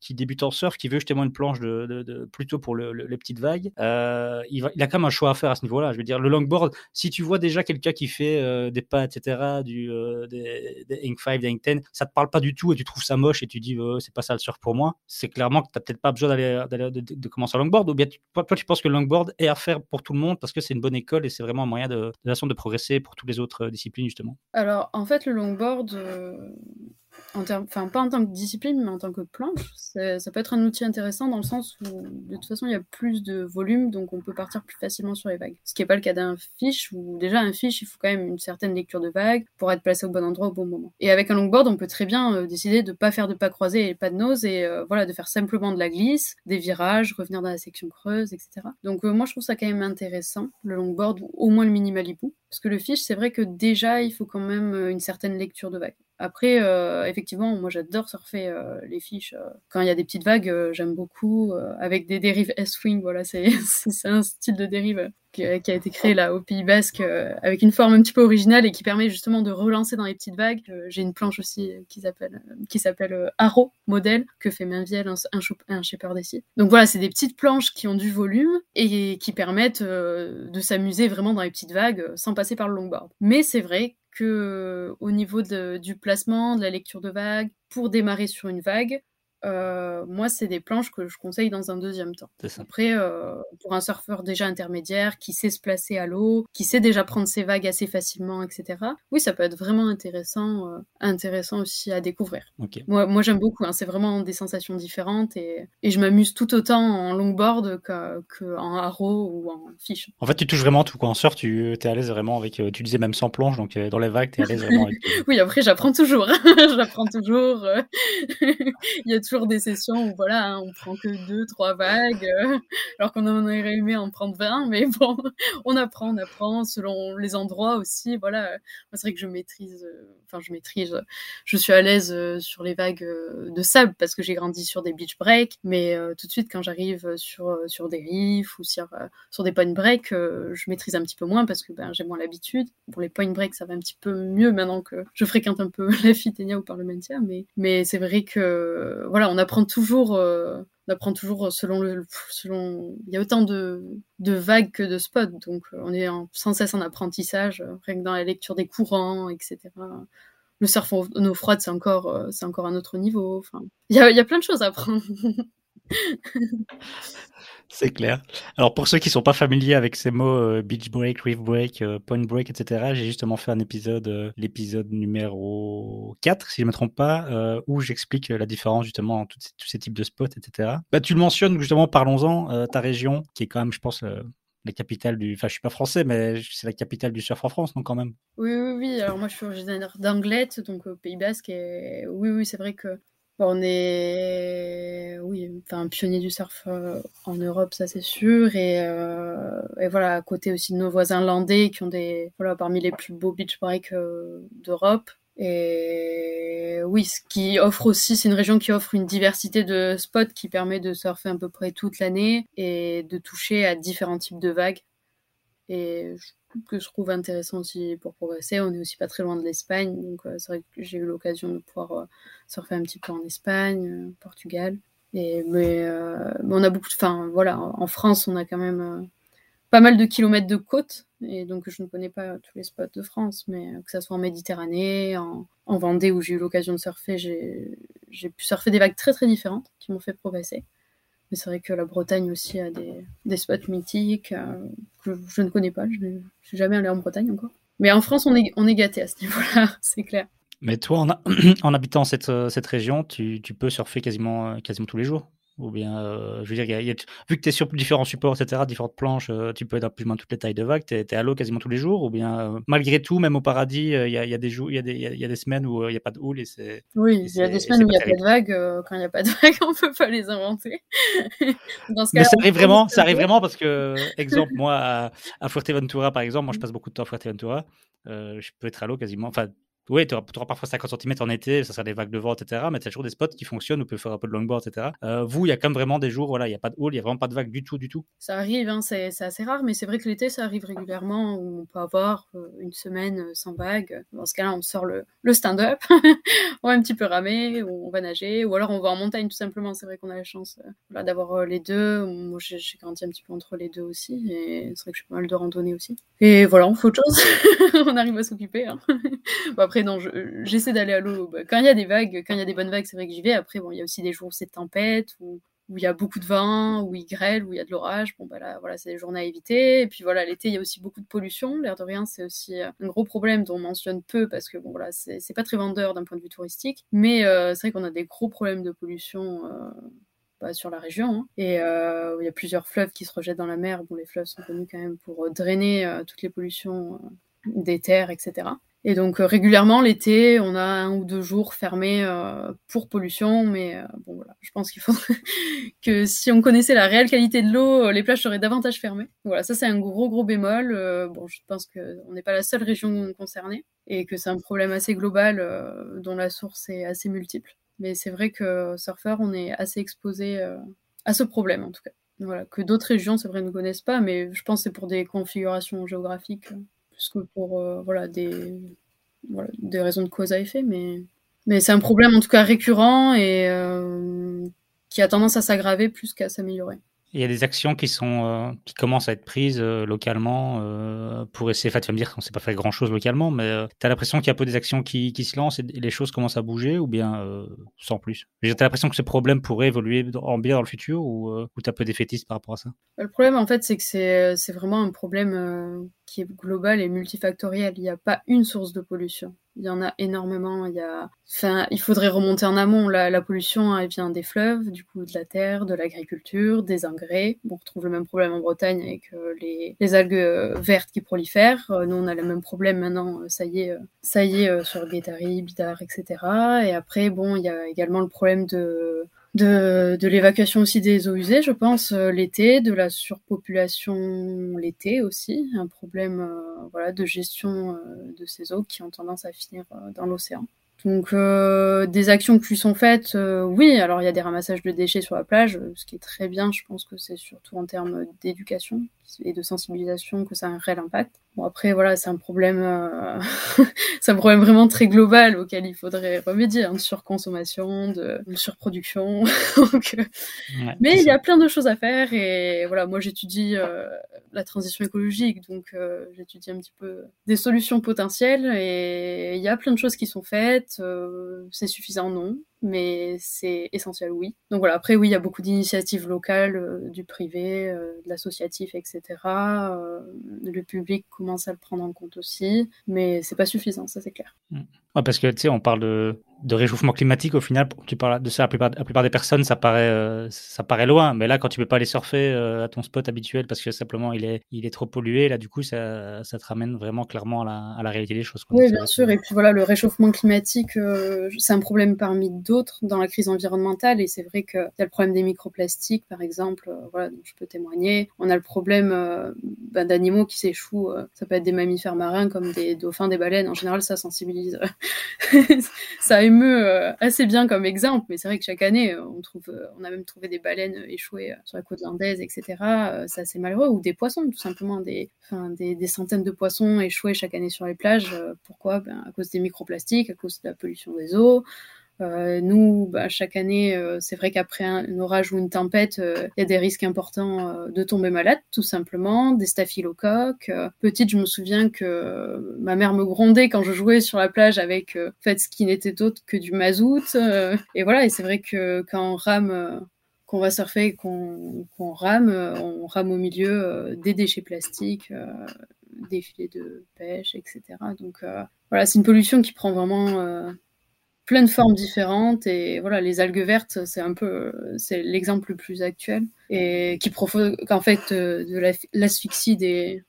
qui, débute en surf, qui veut justement une planche de, plutôt pour les petites vagues, euh, il, a quand même un choix à faire à ce niveau-là. Je veux dire, le longboard, si tu vois déjà quelqu'un qui fait euh, des pas, etc., du, euh, des, des Inc 5, des Inc 10, ça te parle pas du tout et tu trouves ça moche et tu dis c'est pas ça le surf pour moi, c'est clairement que tu n'as peut-être pas besoin d'aller, de, commencer un longboard. Ou bien toi, tu penses que le longboard est à faire pour tout le monde parce que c'est une bonne école et c'est vraiment un moyen de, de, de progresser pour toutes les autres disciplines, justement? Alors, en fait, le longboard enfin pas en tant que discipline, mais en tant que planche, ça peut être un outil intéressant dans le sens où de toute façon il y a plus de volume, donc on peut partir plus facilement sur les vagues. Ce qui n'est pas le cas d'un fiche, où déjà un fiche, il faut quand même une certaine lecture de vagues pour être placé au bon endroit au bon moment. Et avec un longboard, on peut très bien euh, décider de pas faire de pas croisés et pas de nose, et euh, voilà, de faire simplement de la glisse, des virages, revenir dans la section creuse, etc. Donc euh, moi je trouve ça quand même intéressant, le longboard, ou au moins le mini Malibu. Parce que le fiche, c'est vrai que déjà, il faut quand même une certaine lecture de vagues. Après, euh, effectivement, moi j'adore surfer euh, les fiches. Euh. Quand il y a des petites vagues, j'aime beaucoup. avec des dérives S-Wing, voilà, c'est (laughs) un style de dérive qui, a été créé là au Pays Basque avec une forme un petit peu originale et qui permet justement de relancer dans les petites vagues. J'ai une planche aussi qui s'appelle qui s'appelle Arrow modèle que fait Mainviel, un, un, un. Donc voilà, c'est des petites planches qui ont du volume et qui permettent de s'amuser vraiment dans les petites vagues sans passer par le longboard. Mais c'est vrai que au niveau du placement, de la lecture de vagues, pour démarrer sur une vague, euh, moi, c'est des planches que je conseille dans un deuxième temps. Après, euh, pour un surfeur déjà intermédiaire, qui sait se placer à l'eau, qui sait déjà prendre ses vagues assez facilement, etc. Oui, ça peut être vraiment intéressant, euh, intéressant aussi à découvrir. Moi, moi j'aime beaucoup. Hein, c'est vraiment des sensations différentes et, et je m'amuse tout autant en longboard qu'en que haro ou en fiche. En fait, tu touches vraiment tout. Quoi. En surf, tu es à l'aise vraiment avec. Tu disais même sans planche, donc dans les vagues, tu es à l'aise vraiment avec. (laughs) oui, après, j'apprends toujours. (laughs) j'apprends toujours. (laughs) Il y a toujours des sessions où voilà, hein, on prend que deux, trois vagues, euh, alors qu'on en aurait aimé en prendre 20, mais bon, on apprend, on apprend selon les endroits aussi. Voilà, c'est vrai que je maîtrise, euh, enfin je maîtrise, je suis à l'aise euh, sur les vagues de sable parce que j'ai grandi sur des beach breaks, mais tout de suite quand j'arrive sur sur des riffs ou sur sur des point breaks, je maîtrise un petit peu moins parce que ben j'ai moins l'habitude. Pour les point breaks, ça va un petit peu mieux maintenant que je fréquente un peu (laughs) la Fitenia ou Parlementaire, mais mais c'est vrai que voilà on apprend toujours, euh, on apprend toujours selon le, selon. Il y a autant de, de vagues que de spots, donc euh, on est sans cesse en apprentissage, euh, rien que dans la lecture des courants, etc. Le surf en eau froide, c'est encore, c'est encore un autre niveau. Enfin, il y a, y a plein de choses à apprendre. (laughs) C'est clair. Alors pour ceux qui sont pas familiers avec ces mots euh, beach break, reef break, euh, point break, etc., j'ai justement fait un épisode, euh, l'épisode numéro 4, si je ne me trompe pas, où j'explique la différence justement entre tous ces types de spots, etc. Bah, tu le mentionnes justement, parlons-en, ta région, qui est quand même, je pense, la capitale du. Enfin, je suis pas français, mais c'est la capitale du surf en France, donc quand même? Oui, oui, oui. Alors moi, je suis originaire d'Anglette, donc au Pays Basque, et oui, oui, c'est vrai que on est, oui, enfin, pionnier du surf euh, en Europe, ça c'est sûr. Euh, et, voilà, à côté aussi de nos voisins landais qui ont des, voilà, parmi les plus beaux beach breaks euh, d'Europe. Et oui, ce qui offre aussi, c'est une région qui offre une diversité de spots qui permet de surfer à peu près toute l'année et de toucher à différents types de vagues. Et que je trouve intéressant aussi pour progresser. On est aussi pas très loin de l'Espagne, donc euh, c'est vrai que j'ai eu l'occasion de pouvoir euh, surfer un petit peu en Espagne, euh, Portugal. Et, mais, on a beaucoup. Enfin, voilà, en France, on a quand même pas mal de kilomètres de côte, et donc je ne connais pas tous les spots de France, mais que ça soit en Méditerranée, en Vendée où j'ai eu l'occasion de surfer, j'ai pu surfer des vagues très très différentes qui m'ont fait progresser. Mais c'est vrai que la Bretagne aussi a des, spots mythiques euh, que je ne connais pas. Je suis jamais allé en Bretagne encore. Mais en France, on est, on gâté à ce niveau-là, (laughs) c'est clair. Mais toi, en, (clears throat) habitant cette, euh, région, tu, peux surfer quasiment, euh, quasiment tous les jours ou bien, euh, je veux dire, vu que tu es sur différents supports, etc., différentes planches, euh, tu peux être à plus ou moins toutes les tailles de vagues, tu es, à l'eau quasiment tous les jours, ou bien, euh, malgré tout, même au paradis, il y a, y, a des jours, il y, a des, y a des semaines où il n'y a pas de houle et c'est. Oui, il y a des semaines où il n'y a pas de vagues. quand il n'y a pas de vagues, on ne peut pas les inventer. Dans ce cas Mais ça arrive vraiment, ça arrive vraiment parce que, exemple, moi, à, à, Fuerteventura, par exemple, moi je passe beaucoup de temps à Fuerteventura, je peux être à l'eau quasiment, enfin, oui, tu auras, parfois 50 cm en été, ça sera des vagues de vent, etc. Mais tu as toujours des spots qui fonctionnent, on peut faire un peu de longboard, etc. Euh, vous, il y a quand même vraiment des jours, voilà, il n'y a pas de hall, il n'y a vraiment pas de vagues du tout, du tout. Ça arrive, hein, c'est assez rare, mais c'est vrai que l'été, ça arrive régulièrement où on peut avoir euh, une semaine sans vagues. Dans ce cas-là, on sort le, stand-up, (laughs) on va un petit peu ramer, on va nager, ou alors on va en montagne tout simplement. C'est vrai qu'on a la chance euh, d'avoir les deux. Moi, j'ai grandi un petit peu entre les deux aussi, et c'est vrai que je fais pas mal de randonnées aussi. Et voilà, on fait autre chose. (laughs) on arrive à s'occuper. Hein. bon, après, j'essaie d'aller à l'eau. Bah, quand il y a des vagues, quand il y a des bonnes vagues, c'est vrai que j'y vais. Après, bon, il y a aussi des jours où c'est tempête, où où il y a beaucoup de vent, où il grêle, où il y a de l'orage. Bon, bah là, voilà, c'est des journées à éviter. Et puis voilà, l'été, il y a aussi beaucoup de pollution. L'air de rien, c'est aussi euh, un gros problème dont on mentionne peu parce que bon, voilà, c'est pas très vendeur d'un point de vue touristique. Mais euh, c'est vrai qu'on a des gros problèmes de pollution. Euh, bah, sur la région. Hein. Et il y a plusieurs fleuves qui se rejettent dans la mer. Bon, les fleuves sont connus quand même pour drainer toutes les pollutions des terres, etc. Et donc euh, régulièrement l'été, on a un ou deux jours fermés euh, pour pollution, mais euh, bon voilà, je pense qu'il faudrait (laughs) que si on connaissait la réelle qualité de l'eau, les plages seraient davantage fermées. Voilà, ça c'est un gros gros bémol. bon, je pense qu'on n'est pas la seule région concernée et que c'est un problème assez global dont la source est assez multiple. Mais c'est vrai que surfeur, on est assez exposé à ce problème en tout cas. Voilà, que d'autres régions, c'est vrai, ne connaissent pas, mais je pense que c'est pour des configurations géographiques que pour euh, voilà, des, des raisons de cause à effet. Mais, mais c'est un problème en tout cas récurrent et euh, qui a tendance à s'aggraver plus qu'à s'améliorer. Il y a des actions qui sont euh, qui commencent à être prises euh, localement euh, pour essayer. Enfin, tu vas me dire qu'on ne sait pas faire grand chose localement, mais tu as l'impression qu'il y a peu des actions qui, se lancent et, les choses commencent à bouger ou bien sans plus? As l'impression que ce problème pourrait évoluer en bien dans le futur ou, ou tu as un peu défaitiste par rapport à ça? Le problème, en fait, c'est que c'est vraiment un problème qui est global et multifactoriel. Il n'y a pas une source de pollution. Il y en a énormément. Il faudrait remonter en amont. La, pollution, elle vient des fleuves, du coup, de la terre, de l'agriculture, des engrais. On retrouve le même problème en Bretagne avec euh, les, les, algues euh, vertes qui prolifèrent. Euh, nous, on a le même problème maintenant. ça y est, ça y est sur Guétari, Bidar, etc. Et après, bon, il y a également le problème de de, de l'évacuation aussi des eaux usées, je pense, l'été, de la surpopulation l'été aussi, un problème voilà, de gestion de ces eaux qui ont tendance à finir dans l'océan. Donc euh, des actions qui sont faites, euh, oui. Alors il y a des ramassages de déchets sur la plage, ce qui est très bien. Je pense que c'est surtout en termes d'éducation et de sensibilisation que ça a un réel impact. Bon après voilà, c'est un problème, euh... (laughs) c'est un problème vraiment très global auquel il faudrait remédier, hein, de surconsommation, de, surproduction. (laughs) Donc, euh, mais il y a plein de choses à faire et voilà, moi j'étudie euh, la transition écologique, donc j'étudie un petit peu des solutions potentielles et il y a plein de choses qui sont faites. c'est suffisant non mais c'est essentiel, oui. Donc voilà, après, oui, il y a beaucoup d'initiatives locales, euh, du privé, euh, de l'associatif, etc. Euh, le public commence à le prendre en compte aussi, mais c'est pas suffisant, ça c'est clair. Mm. parce que, tu sais, on parle de, de réchauffement climatique, au final, tu parles de ça, la plupart, la plupart des personnes, ça paraît, euh, ça paraît loin. Mais là, quand tu peux pas aller surfer euh, à ton spot habituel parce que simplement il est, il est trop pollué, là, du coup, ça, ça te ramène vraiment clairement à la, à la réalité des choses. Oui, bien sûr. Et puis voilà, le réchauffement climatique, euh, c'est un problème parmi d'autres dans la crise environnementale. Et c'est vrai qu'il y a le problème des microplastiques, par exemple, voilà, dont je peux témoigner. On a le problème ben, d'animaux qui s'échouent. ça peut être des mammifères marins comme des dauphins, des baleines. En général, ça sensibilise. (laughs) ça euh, assez bien comme exemple, mais c'est vrai que chaque année, euh, euh, on a même trouvé des baleines échouées sur la côte landaise, etc. c'est assez malheureux, ou des poissons, tout simplement, des, centaines de poissons échoués chaque année sur les plages. pourquoi? Ben, À cause des microplastiques, à cause de la pollution des eaux, euh, nous, bah, chaque année, euh, c'est vrai qu'après un, orage ou une tempête, euh, il y a des risques importants de tomber malade, tout simplement, des staphylocoques. petite, je me souviens que ma mère me grondait quand je jouais sur la plage avec fait ce qui n'était autre que du mazout. et voilà, et c'est vrai que quand on rame qu'on va surfer qu'on rame, on rame au milieu des déchets plastiques, des filets de pêche, etc. Donc voilà, c'est une pollution qui prend vraiment plein de formes différentes et voilà les algues vertes c'est un peu c'est l'exemple le plus actuel et qui provoque en fait euh, de l'asphyxie des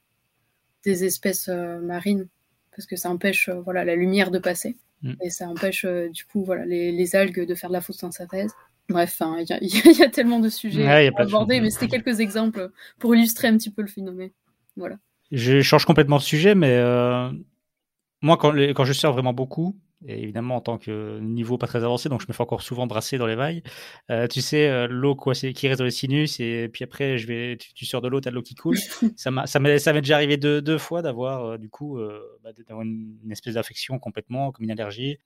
des espèces euh, marines parce que ça empêche euh, voilà la lumière de passer mm. et ça empêche du coup voilà les, les, algues de faire de la photosynthèse bref il y, (laughs) y, a tellement de sujets à aborder mais c'était quelques exemples pour illustrer un petit peu le phénomène. Voilà. Je change complètement de sujet mais Moi, quand, quand je sors vraiment beaucoup, évidemment, en tant que niveau pas très avancé, donc je me fais encore souvent brasser dans les vagues. Euh, tu sais, euh, l'eau quoi, qui reste dans les sinus, et puis après, tu, sors de l'eau, tu as de l'eau qui coule. ça m'est déjà arrivé deux, fois d'avoir euh, du coup bah, une, espèce d'infection complètement, comme une allergie,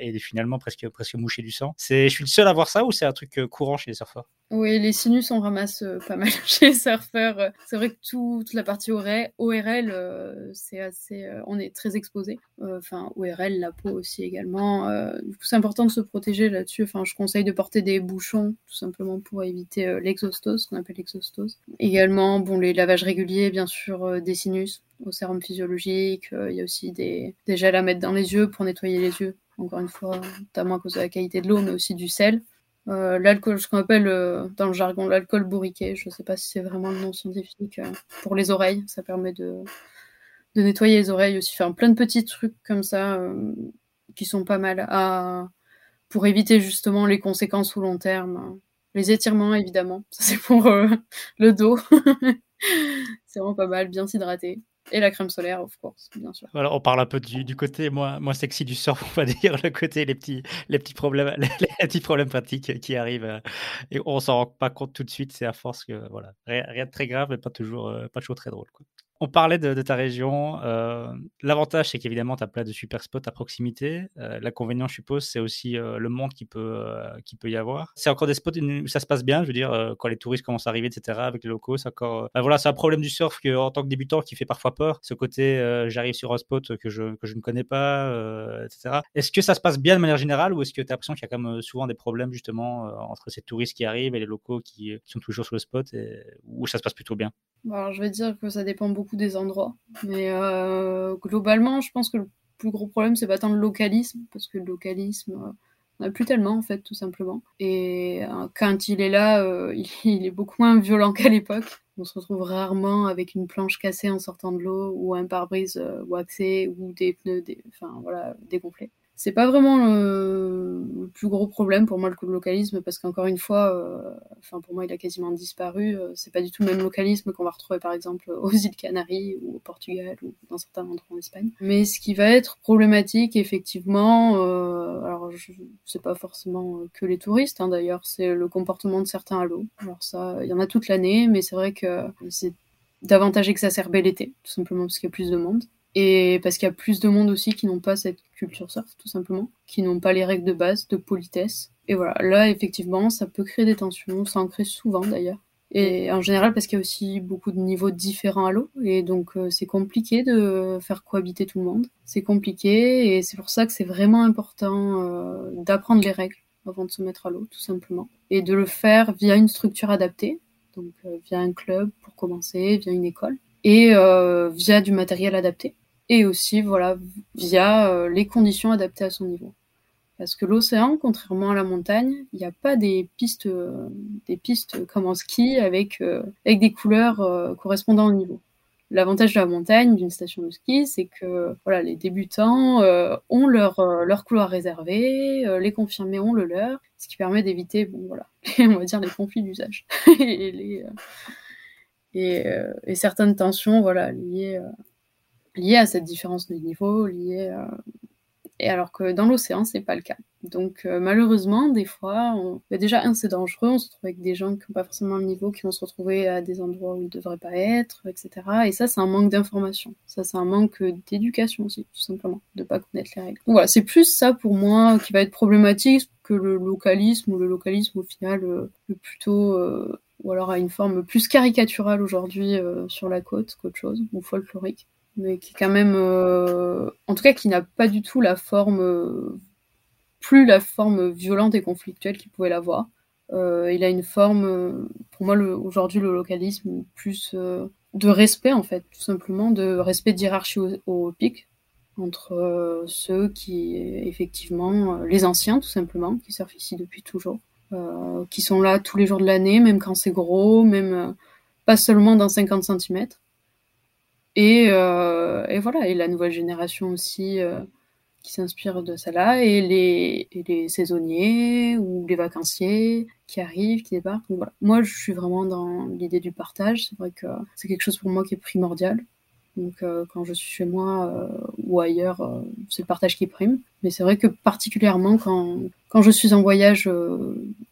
et finalement presque, presque moucher du sang. Je suis le seul à voir ça ou c'est un truc courant chez les surfeurs? Oui, les sinus, on ramasse pas mal (laughs) chez les surfeurs. C'est vrai que toute la partie ORL, c'est assez, on est très exposé. Enfin, ORL, la peau aussi également. Euh, c'est important de se protéger là-dessus. Enfin, je conseille de porter des bouchons, tout simplement pour éviter euh, l'exostose, qu'on appelle l'exostose. Également, bon, les lavages réguliers, bien sûr, euh, des sinus au sérum physiologique. Il y a aussi des, des gels à mettre dans les yeux pour nettoyer les yeux. Encore une fois, notamment à cause de la qualité de l'eau, mais aussi du sel. l'alcool, ce qu'on appelle dans le jargon l'alcool bourriqué, je ne sais pas si c'est vraiment le nom scientifique, pour les oreilles, ça permet de, de nettoyer les oreilles aussi, faire plein de petits trucs comme ça, qui sont pas mal pour éviter justement les conséquences au long terme. Les étirements, évidemment, ça c'est pour euh, le dos. (laughs) c'est vraiment pas mal, bien s'hydrater. Et la crème solaire, of course, bien sûr. Voilà, on parle un peu du, du, côté moins, moins sexy du surf, on va dire, le côté, les petits, les petits, problèmes, (laughs) les, petits problèmes pratiques qui arrivent. Euh, et on s'en rend pas compte tout de suite, c'est à force que, voilà, rien, de très grave, mais pas toujours, euh, pas toujours très drôle. Quoi. On parlait de, ta région. Euh, l'avantage, c'est qu'évidemment, tu as plein de super spots à proximité. Euh, l'inconvénient, je suppose, c'est aussi euh, le monde qui peut, qui peut y avoir. C'est encore des spots où ça se passe bien, je veux dire, quand les touristes commencent à arriver, etc., avec les locaux. C'est encore. voilà, c'est un problème du surf que, en tant que débutant qui fait parfois peur. Ce côté, j'arrive sur un spot que je, que je ne connais pas, etc. Est-ce que ça se passe bien de manière générale ou est-ce que tu as l'impression qu'il y a quand même souvent des problèmes, justement, entre ces touristes qui arrivent et les locaux qui, sont toujours sur le spot où ça se passe plutôt bien? Alors, je vais dire que ça dépend beaucoup des endroits. Mais euh, globalement, je pense que le plus gros problème, c'est pas tant le localisme, parce que le localisme, euh, on n'a plus tellement, en fait, tout simplement. Et euh, quand il est là, (laughs) il, est beaucoup moins violent qu'à l'époque. On se retrouve rarement avec une planche cassée en sortant de l'eau, ou un pare-brise waxé, ou des pneus, enfin, voilà, dégonflés c'est pas vraiment le, plus gros problème pour moi le localisme parce qu'encore une fois, euh, enfin pour moi il a quasiment disparu. Euh, c'est pas du tout le même localisme qu'on va retrouver par exemple (laughs) aux îles Canaries ou au Portugal ou dans certains endroits en Espagne. Mais ce qui va être problématique effectivement, euh, alors je, c'est pas forcément que les touristes hein, d'ailleurs, c'est le comportement de certains l'eau. Alors ça, il y en a toute l'année, mais c'est vrai que c'est davantage exacerbé l'été, tout simplement parce qu'il y a plus de monde. Et parce qu'il y a plus de monde aussi qui n'ont pas cette culture surf, tout simplement, qui n'ont pas les règles de base de politesse. Et voilà, là, effectivement, ça peut créer des tensions, ça en crée souvent d'ailleurs. Et en général, parce qu'il y a aussi beaucoup de niveaux différents à l'eau, et donc euh, c'est compliqué de faire cohabiter tout le monde. C'est compliqué, et c'est pour ça que c'est vraiment important euh, d'apprendre les règles avant de se mettre à l'eau, tout simplement. Et de le faire via une structure adaptée, donc euh, via un club pour commencer, via une école, et via du matériel adapté et aussi voilà via euh, les conditions adaptées à son niveau. Parce que l'océan, contrairement à la montagne, il n'y a pas des pistes, euh, des pistes comme en ski avec, euh, avec des couleurs correspondant au niveau. L'avantage de la montagne, d'une station de ski, c'est que voilà, les débutants ont leur, leur couloir réservé, les confirmés ont le leur, ce qui permet d'éviter, bon voilà, (laughs) on va dire les conflits d'usage (laughs) et, les, et, et, certaines tensions voilà, liées lié à cette différence de niveau, lié euh, et alors que dans l'océan c'est pas le cas. Donc euh, malheureusement des fois, déjà c'est dangereux, on se retrouve avec des gens qui n'ont pas forcément le niveau, qui vont se retrouver à des endroits où ils devraient pas être, etc. Et ça c'est un manque d'information, ça c'est un manque d'éducation aussi tout simplement, de pas connaître les règles. Voilà, c'est plus ça pour moi qui va être problématique que le localisme ou le localisme au final euh, plutôt ou alors à une forme plus caricaturale aujourd'hui sur la côte qu'autre chose, ou folklorique mais qui est quand même, euh, en tout cas, qui n'a pas du tout la forme, euh, plus la forme violente et conflictuelle qu'il pouvait l'avoir. Euh, il a une forme, pour moi, aujourd'hui, le localisme, plus de respect, en fait, tout simplement, de respect d'hierarchie au, au, pic, entre ceux qui, effectivement, les anciens, tout simplement, qui surfent ici depuis toujours, qui sont là tous les jours de l'année, même quand c'est gros, même pas seulement dans 50 cm et, euh, et, voilà, et la nouvelle génération aussi euh, qui s'inspire de celle-là, et les, et les, saisonniers ou les vacanciers qui arrivent, qui débarquent. Donc voilà. Moi, je suis vraiment dans l'idée du partage. C'est vrai que c'est quelque chose pour moi qui est primordial. Donc euh, quand je suis chez moi, ou ailleurs, euh, c'est le partage qui prime. Mais c'est vrai que particulièrement quand, quand je suis en voyage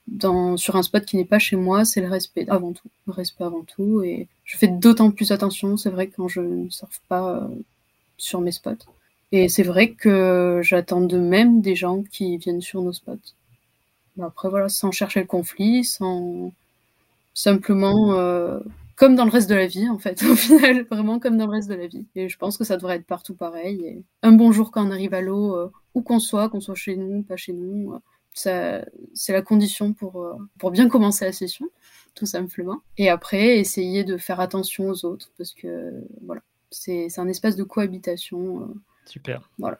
dans, sur un spot qui n'est pas chez moi, c'est le respect avant tout. Le respect avant tout. Et je fais d'autant plus attention, c'est vrai, quand je ne surfe pas sur mes spots. Et c'est vrai que j'attends de même des gens qui viennent sur nos spots. Après, voilà, sans chercher le conflit, sans simplement euh, comme dans le reste de la vie, en fait, (laughs) au final, vraiment comme dans le reste de la vie. Et je pense que ça devrait être partout pareil. Et un bon jour quand on arrive à l'eau, euh, où qu'on soit, qu'on soit chez nous, pas chez nous, euh, ça, c'est la condition pour, pour bien commencer la session, tout simplement. Et après, essayer de faire attention aux autres, parce que voilà, c'est, c'est un espace de cohabitation. Super. Voilà.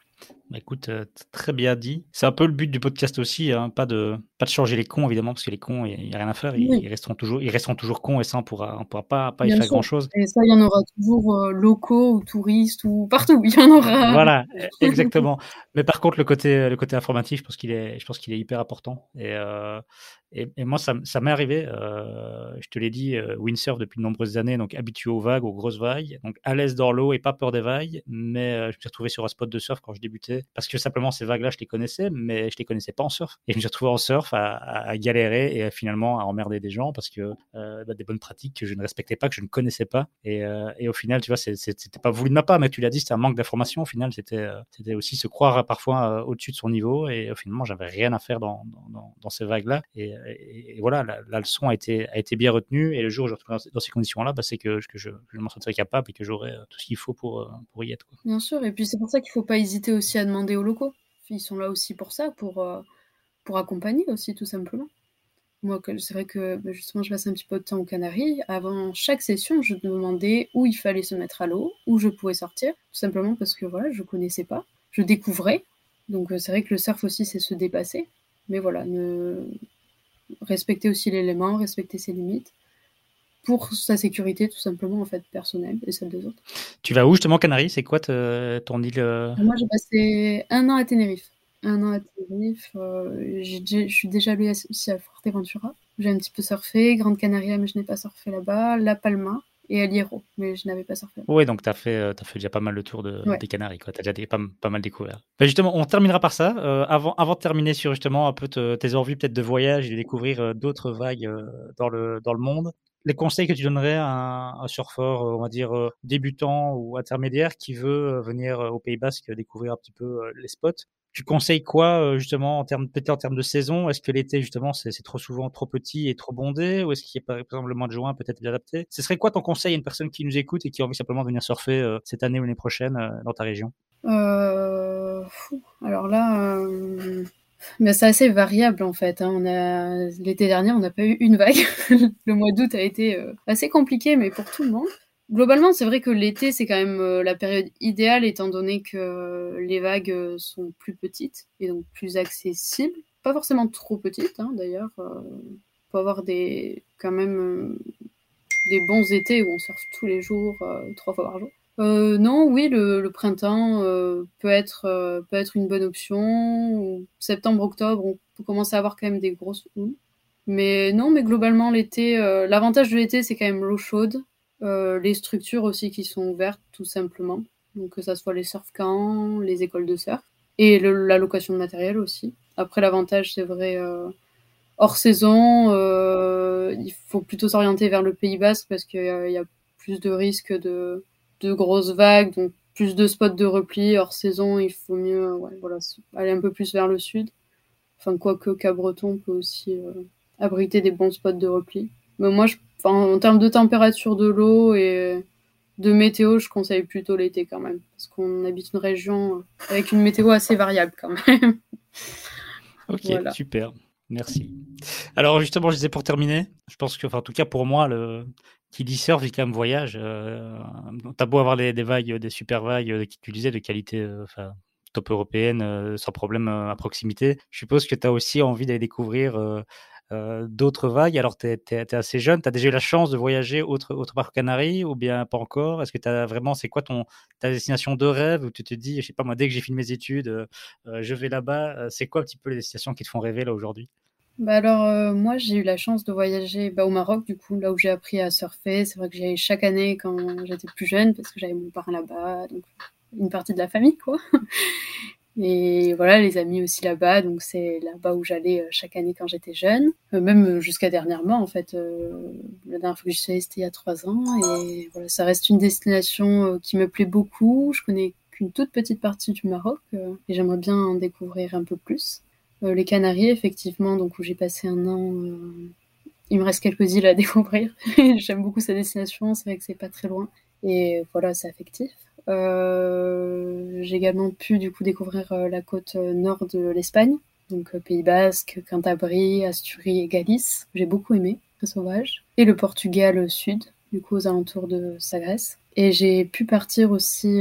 Bah, écoute, euh, très bien dit. C'est un peu le but du podcast aussi, hein, pas, de, pas de changer les cons, évidemment, parce que les cons, il n'y a rien à faire, ils, resteront toujours, ils resteront toujours cons et ça, on pourra, on pourra pas, pas y faire grand-chose. Et ça, il y en aura toujours euh, locaux ou touristes ou partout, (laughs) il y en aura. Voilà, (laughs) exactement. Mais par contre, le côté, le côté informatif, je pense qu'il est, je pense qu'il est hyper important. Et, euh, et, moi, ça, ça m'est arrivé, je te l'ai dit, windsurf depuis de nombreuses années, donc habitué aux vagues, aux grosses vagues, donc à l'aise dans l'eau et pas peur des vagues, mais je me suis retrouvé sur un spot de surf quand je parce que simplement ces vagues-là, je les connaissais, mais je les connaissais pas en surf. Et je me suis retrouvé en surf à, galérer et finalement à emmerder des gens parce que bah, des bonnes pratiques que je ne respectais pas, que je ne connaissais pas. Et, et au final, tu vois, c'était pas voulu de ma part, mais tu l'as dit, c'était un manque d'information. Au final, c'était c'était aussi se croire parfois au-dessus de son niveau. Et finalement, j'avais rien à faire dans, ces vagues-là. Et, voilà, la, leçon a été, bien retenue. Et le jour où je retrouve dans ces conditions-là, bah, c'est que, je, je m'en sentirai capable et que j'aurai euh, tout ce qu'il faut pour, euh, pour y être. Bien sûr, et puis c'est pour ça qu'il faut pas hésiter aussi à demander aux locaux. Ils sont là aussi pour ça, pour, euh, pour accompagner aussi, tout simplement. Moi, c'est vrai que bah, justement, je passe un petit peu de temps aux Canaries. Avant chaque session, je demandais où il fallait se mettre à l'eau, où je pouvais sortir, tout simplement parce que voilà, je connaissais pas, je découvrais. Donc c'est vrai que le surf aussi, c'est se dépasser. Mais voilà, ne, respecter aussi l'élément, respecter ses limites pour sa sécurité tout simplement en fait personnelle et celle des autres. Tu vas où justement Canaries? C'est quoi ton île euh? Moi j'ai passé un an à Tenerife. Un an à Tenerife. Euh, je suis déjà allée aussi à Forteventura. J'ai un petit peu surfé. Grande Canaria mais je n'ai pas surfé là-bas. La Palma et à mais je n'avais pas surfé. Oui, donc tu as, fait, as fait déjà pas mal le tour de, des Canaries, tu as déjà pas, pas, mal découvert. Ben, justement, on terminera par ça. Euh, avant, avant de terminer sur justement un peu tes envies peut-être de voyage et de découvrir euh, d'autres vagues dans, le, dans le monde, les conseils que tu donnerais à un, surfeur, on va dire, débutant ou intermédiaire qui veut venir au Pays Basque découvrir un petit peu les spots? Tu conseilles quoi euh, justement en termes peut-être en termes de saison? Est-ce que l'été justement c'est trop souvent trop petit et trop bondé? Ou est-ce qu'il y a par exemple le mois de juin peut-être bien adapté? Ce serait quoi ton conseil à une personne qui nous écoute et qui a envie simplement de venir surfer euh, cette année ou l'année prochaine euh, dans ta région? Alors là, mais c'est assez variable en fait. Hein. On a l'été dernier on n'a pas eu une vague. (laughs) le mois d'août a été assez compliqué mais pour tout le monde. Globalement, c'est vrai que l'été, c'est quand même euh, la période idéale étant donné que les vagues euh, sont plus petites et donc plus accessibles. Pas forcément trop petites, hein, d'ailleurs. Euh, peut avoir des, quand même euh, des bons étés où on surfe tous les jours, trois fois par jour. Non, oui, le, le printemps peut, être, peut être une bonne option. Septembre, octobre, on peut commencer à avoir quand même des grosses houles. Mais non, mais globalement, l'été, l'avantage de l'été, c'est quand même l'eau chaude. Euh, les structures aussi qui sont ouvertes tout simplement, donc que ça soit les surf camps, les écoles de surf et la location de matériel aussi. Après l'avantage c'est vrai euh, hors saison, euh, il faut plutôt s'orienter vers le Pays Basque parce qu'il y, a plus de risques de, de grosses vagues, donc plus de spots de repli. Hors saison, il faut mieux ouais, voilà, aller un peu plus vers le sud. Enfin, quoique Cabreton peut aussi abriter des bons spots de repli. Mais moi, je en termes de température de l'eau et de météo, je conseille plutôt l'été quand même, parce qu'on habite une région avec une météo assez variable quand même. ok, super, merci. Alors justement, je disais pour terminer, je pense que, enfin, en tout cas pour moi, le qui dit surf, il quand même voyage. Euh, T'as beau avoir des, vagues, des super vagues, euh, qui tu disais, de qualité, euh, top européenne, euh, sans problème à proximité. Je suppose que tu as aussi envie d'aller découvrir d'autres vagues. Alors, tu es, assez jeune, tu as déjà eu la chance de voyager autre, autre part Canaries ou bien pas encore? Est-ce que tu as vraiment, c'est quoi ton, ta destination de rêve où tu te dis, je sais pas moi, dès que j'ai fini mes études, euh, euh, je vais là-bas C'est quoi un petit peu les destinations qui te font rêver là aujourd'hui? Bah alors moi j'ai eu la chance de voyager bah, au Maroc du coup là où j'ai appris à surfer. C'est vrai que j'y chaque année quand j'étais plus jeune parce que j'avais mon parrain là-bas donc une partie de la famille, quoi. Et voilà, les amis aussi là-bas, donc c'est là-bas où j'allais chaque année quand j'étais jeune, même jusqu'à dernièrement en fait. la dernière fois que j'y suis allée, c'était il y a trois ans, et voilà, ça reste une destination qui me plaît beaucoup. Je connais qu'une toute petite partie du Maroc, et j'aimerais bien en découvrir un peu plus. les Canaries, effectivement, donc où j'ai passé un an il me reste quelques îles à (laughs) découvrir. J'aime beaucoup cette destination, c'est vrai que c'est pas très loin. Et voilà, c'est affectif. Euh, j'ai également pu du coup découvrir euh, la côte euh, nord de l'Espagne, donc Pays Basque, Cantabrie, Asturie et Galice. J'ai beaucoup aimé, très sauvage. Et le Portugal sud, du coup aux alentours de Sagres. Et j'ai pu partir aussi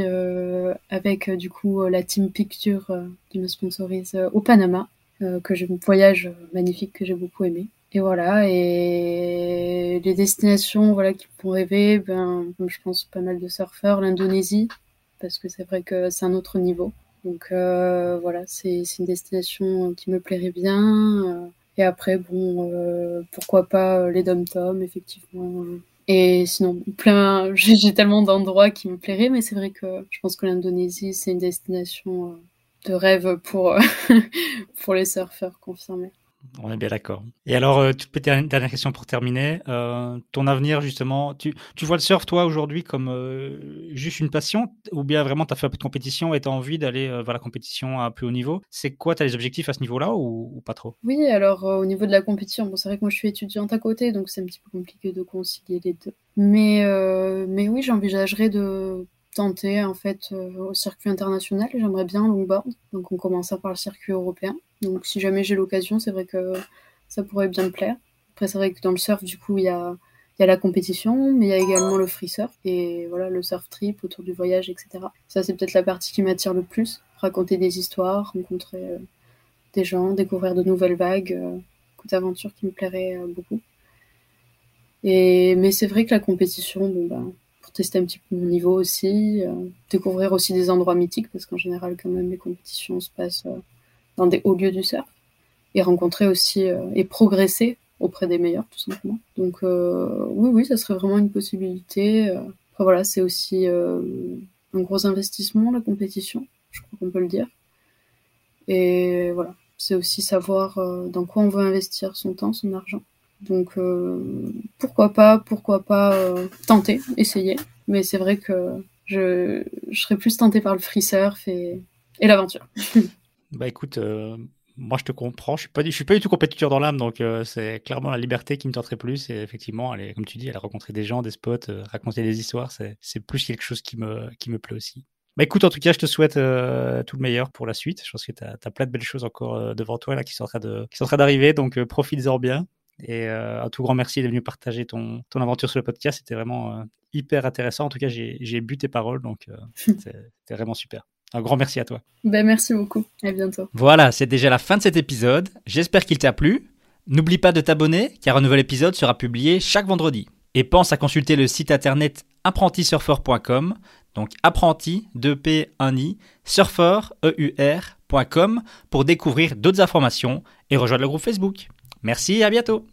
avec du coup la team Picture qui me sponsorise au Panama, que j'ai un voyage magnifique que j'ai beaucoup aimé. Et voilà, et les destinations voilà, qui font rêver, ben, je pense pas mal de surfeurs, l'Indonésie, parce que c'est vrai que c'est un autre niveau. Donc euh, voilà, c'est une destination qui me plairait bien. Et après, bon, euh, pourquoi pas les dom-tom, effectivement. Et sinon, plein, (laughs) j'ai tellement d'endroits qui me plairaient, mais c'est vrai que je pense que l'Indonésie, c'est une destination euh, de rêve pour, (laughs) pour les surfeurs confirmés. On est bien d'accord. Et alors, euh, petite dernière question pour terminer. Euh, ton avenir, justement, tu, vois le surf, toi, aujourd'hui, comme euh, juste une passion ou bien vraiment tu as fait un peu de compétition et tu as envie d'aller vers la compétition à un plus haut niveau? C'est quoi, tu as des objectifs à ce niveau-là ou, pas trop? Oui, alors au niveau de la compétition, bon, c'est vrai que moi je suis étudiante à côté, donc c'est un petit peu compliqué de concilier les deux. Mais, mais oui, j'envisagerais de tenter en fait au circuit international. J'aimerais bien longboard, donc on commence par le circuit européen. Donc si jamais j'ai l'occasion, c'est vrai que ça pourrait bien me plaire. Après, c'est vrai que dans le surf, du coup, il y a, la compétition, mais il y a également le free surf et voilà le surf trip autour du voyage, etc. Ça, c'est peut-être la partie qui m'attire le plus. Raconter des histoires, rencontrer euh, des gens, découvrir de nouvelles vagues, euh, coup d'aventure qui me plairait euh, beaucoup. Et mais c'est vrai que la compétition, bon ben, tester un petit peu mon niveau aussi, euh, découvrir aussi des endroits mythiques parce qu'en général, quand même, les compétitions se passent dans des hauts lieux du surf et rencontrer aussi euh, et progresser auprès des meilleurs tout simplement. Donc euh, oui oui ça serait vraiment une possibilité. Euh. Après voilà c'est aussi un gros investissement la compétition, je crois qu'on peut le dire. Et voilà c'est aussi savoir dans quoi on veut investir son temps, son argent. Donc pourquoi pas, pourquoi pas tenter, essayer. Mais c'est vrai que je, serais plus tentée par le free surf et, l'aventure. (laughs) Bah écoute, euh, moi je te comprends. Je suis pas, suis pas du tout compétiteur dans l'âme, donc euh, c'est clairement la liberté qui me tenterait plus. Et effectivement, comme tu dis, aller rencontrer des gens, des spots, euh, raconter des histoires, c'est plus quelque chose qui me, plaît aussi. Bah écoute, en tout cas, je te souhaite tout le meilleur pour la suite. Je pense que tu as, plein de belles choses encore devant toi là qui sont en train d'arriver, donc profites-en bien. Et un tout grand merci d'être venu partager ton, ton aventure sur le podcast. C'était vraiment hyper intéressant. En tout cas, j'ai bu tes paroles, donc (laughs) c'était vraiment super. Un grand merci à toi. Ben, merci beaucoup. À bientôt. Voilà, c'est déjà la fin de cet épisode. J'espère qu'il t'a plu. N'oublie pas de t'abonner car un nouvel épisode sera publié chaque vendredi. Et pense à consulter le site internet apprentisurfer.com, donc apprenti 2p 1 i surfer eur.com pour découvrir d'autres informations et rejoindre le groupe Facebook. Merci à bientôt.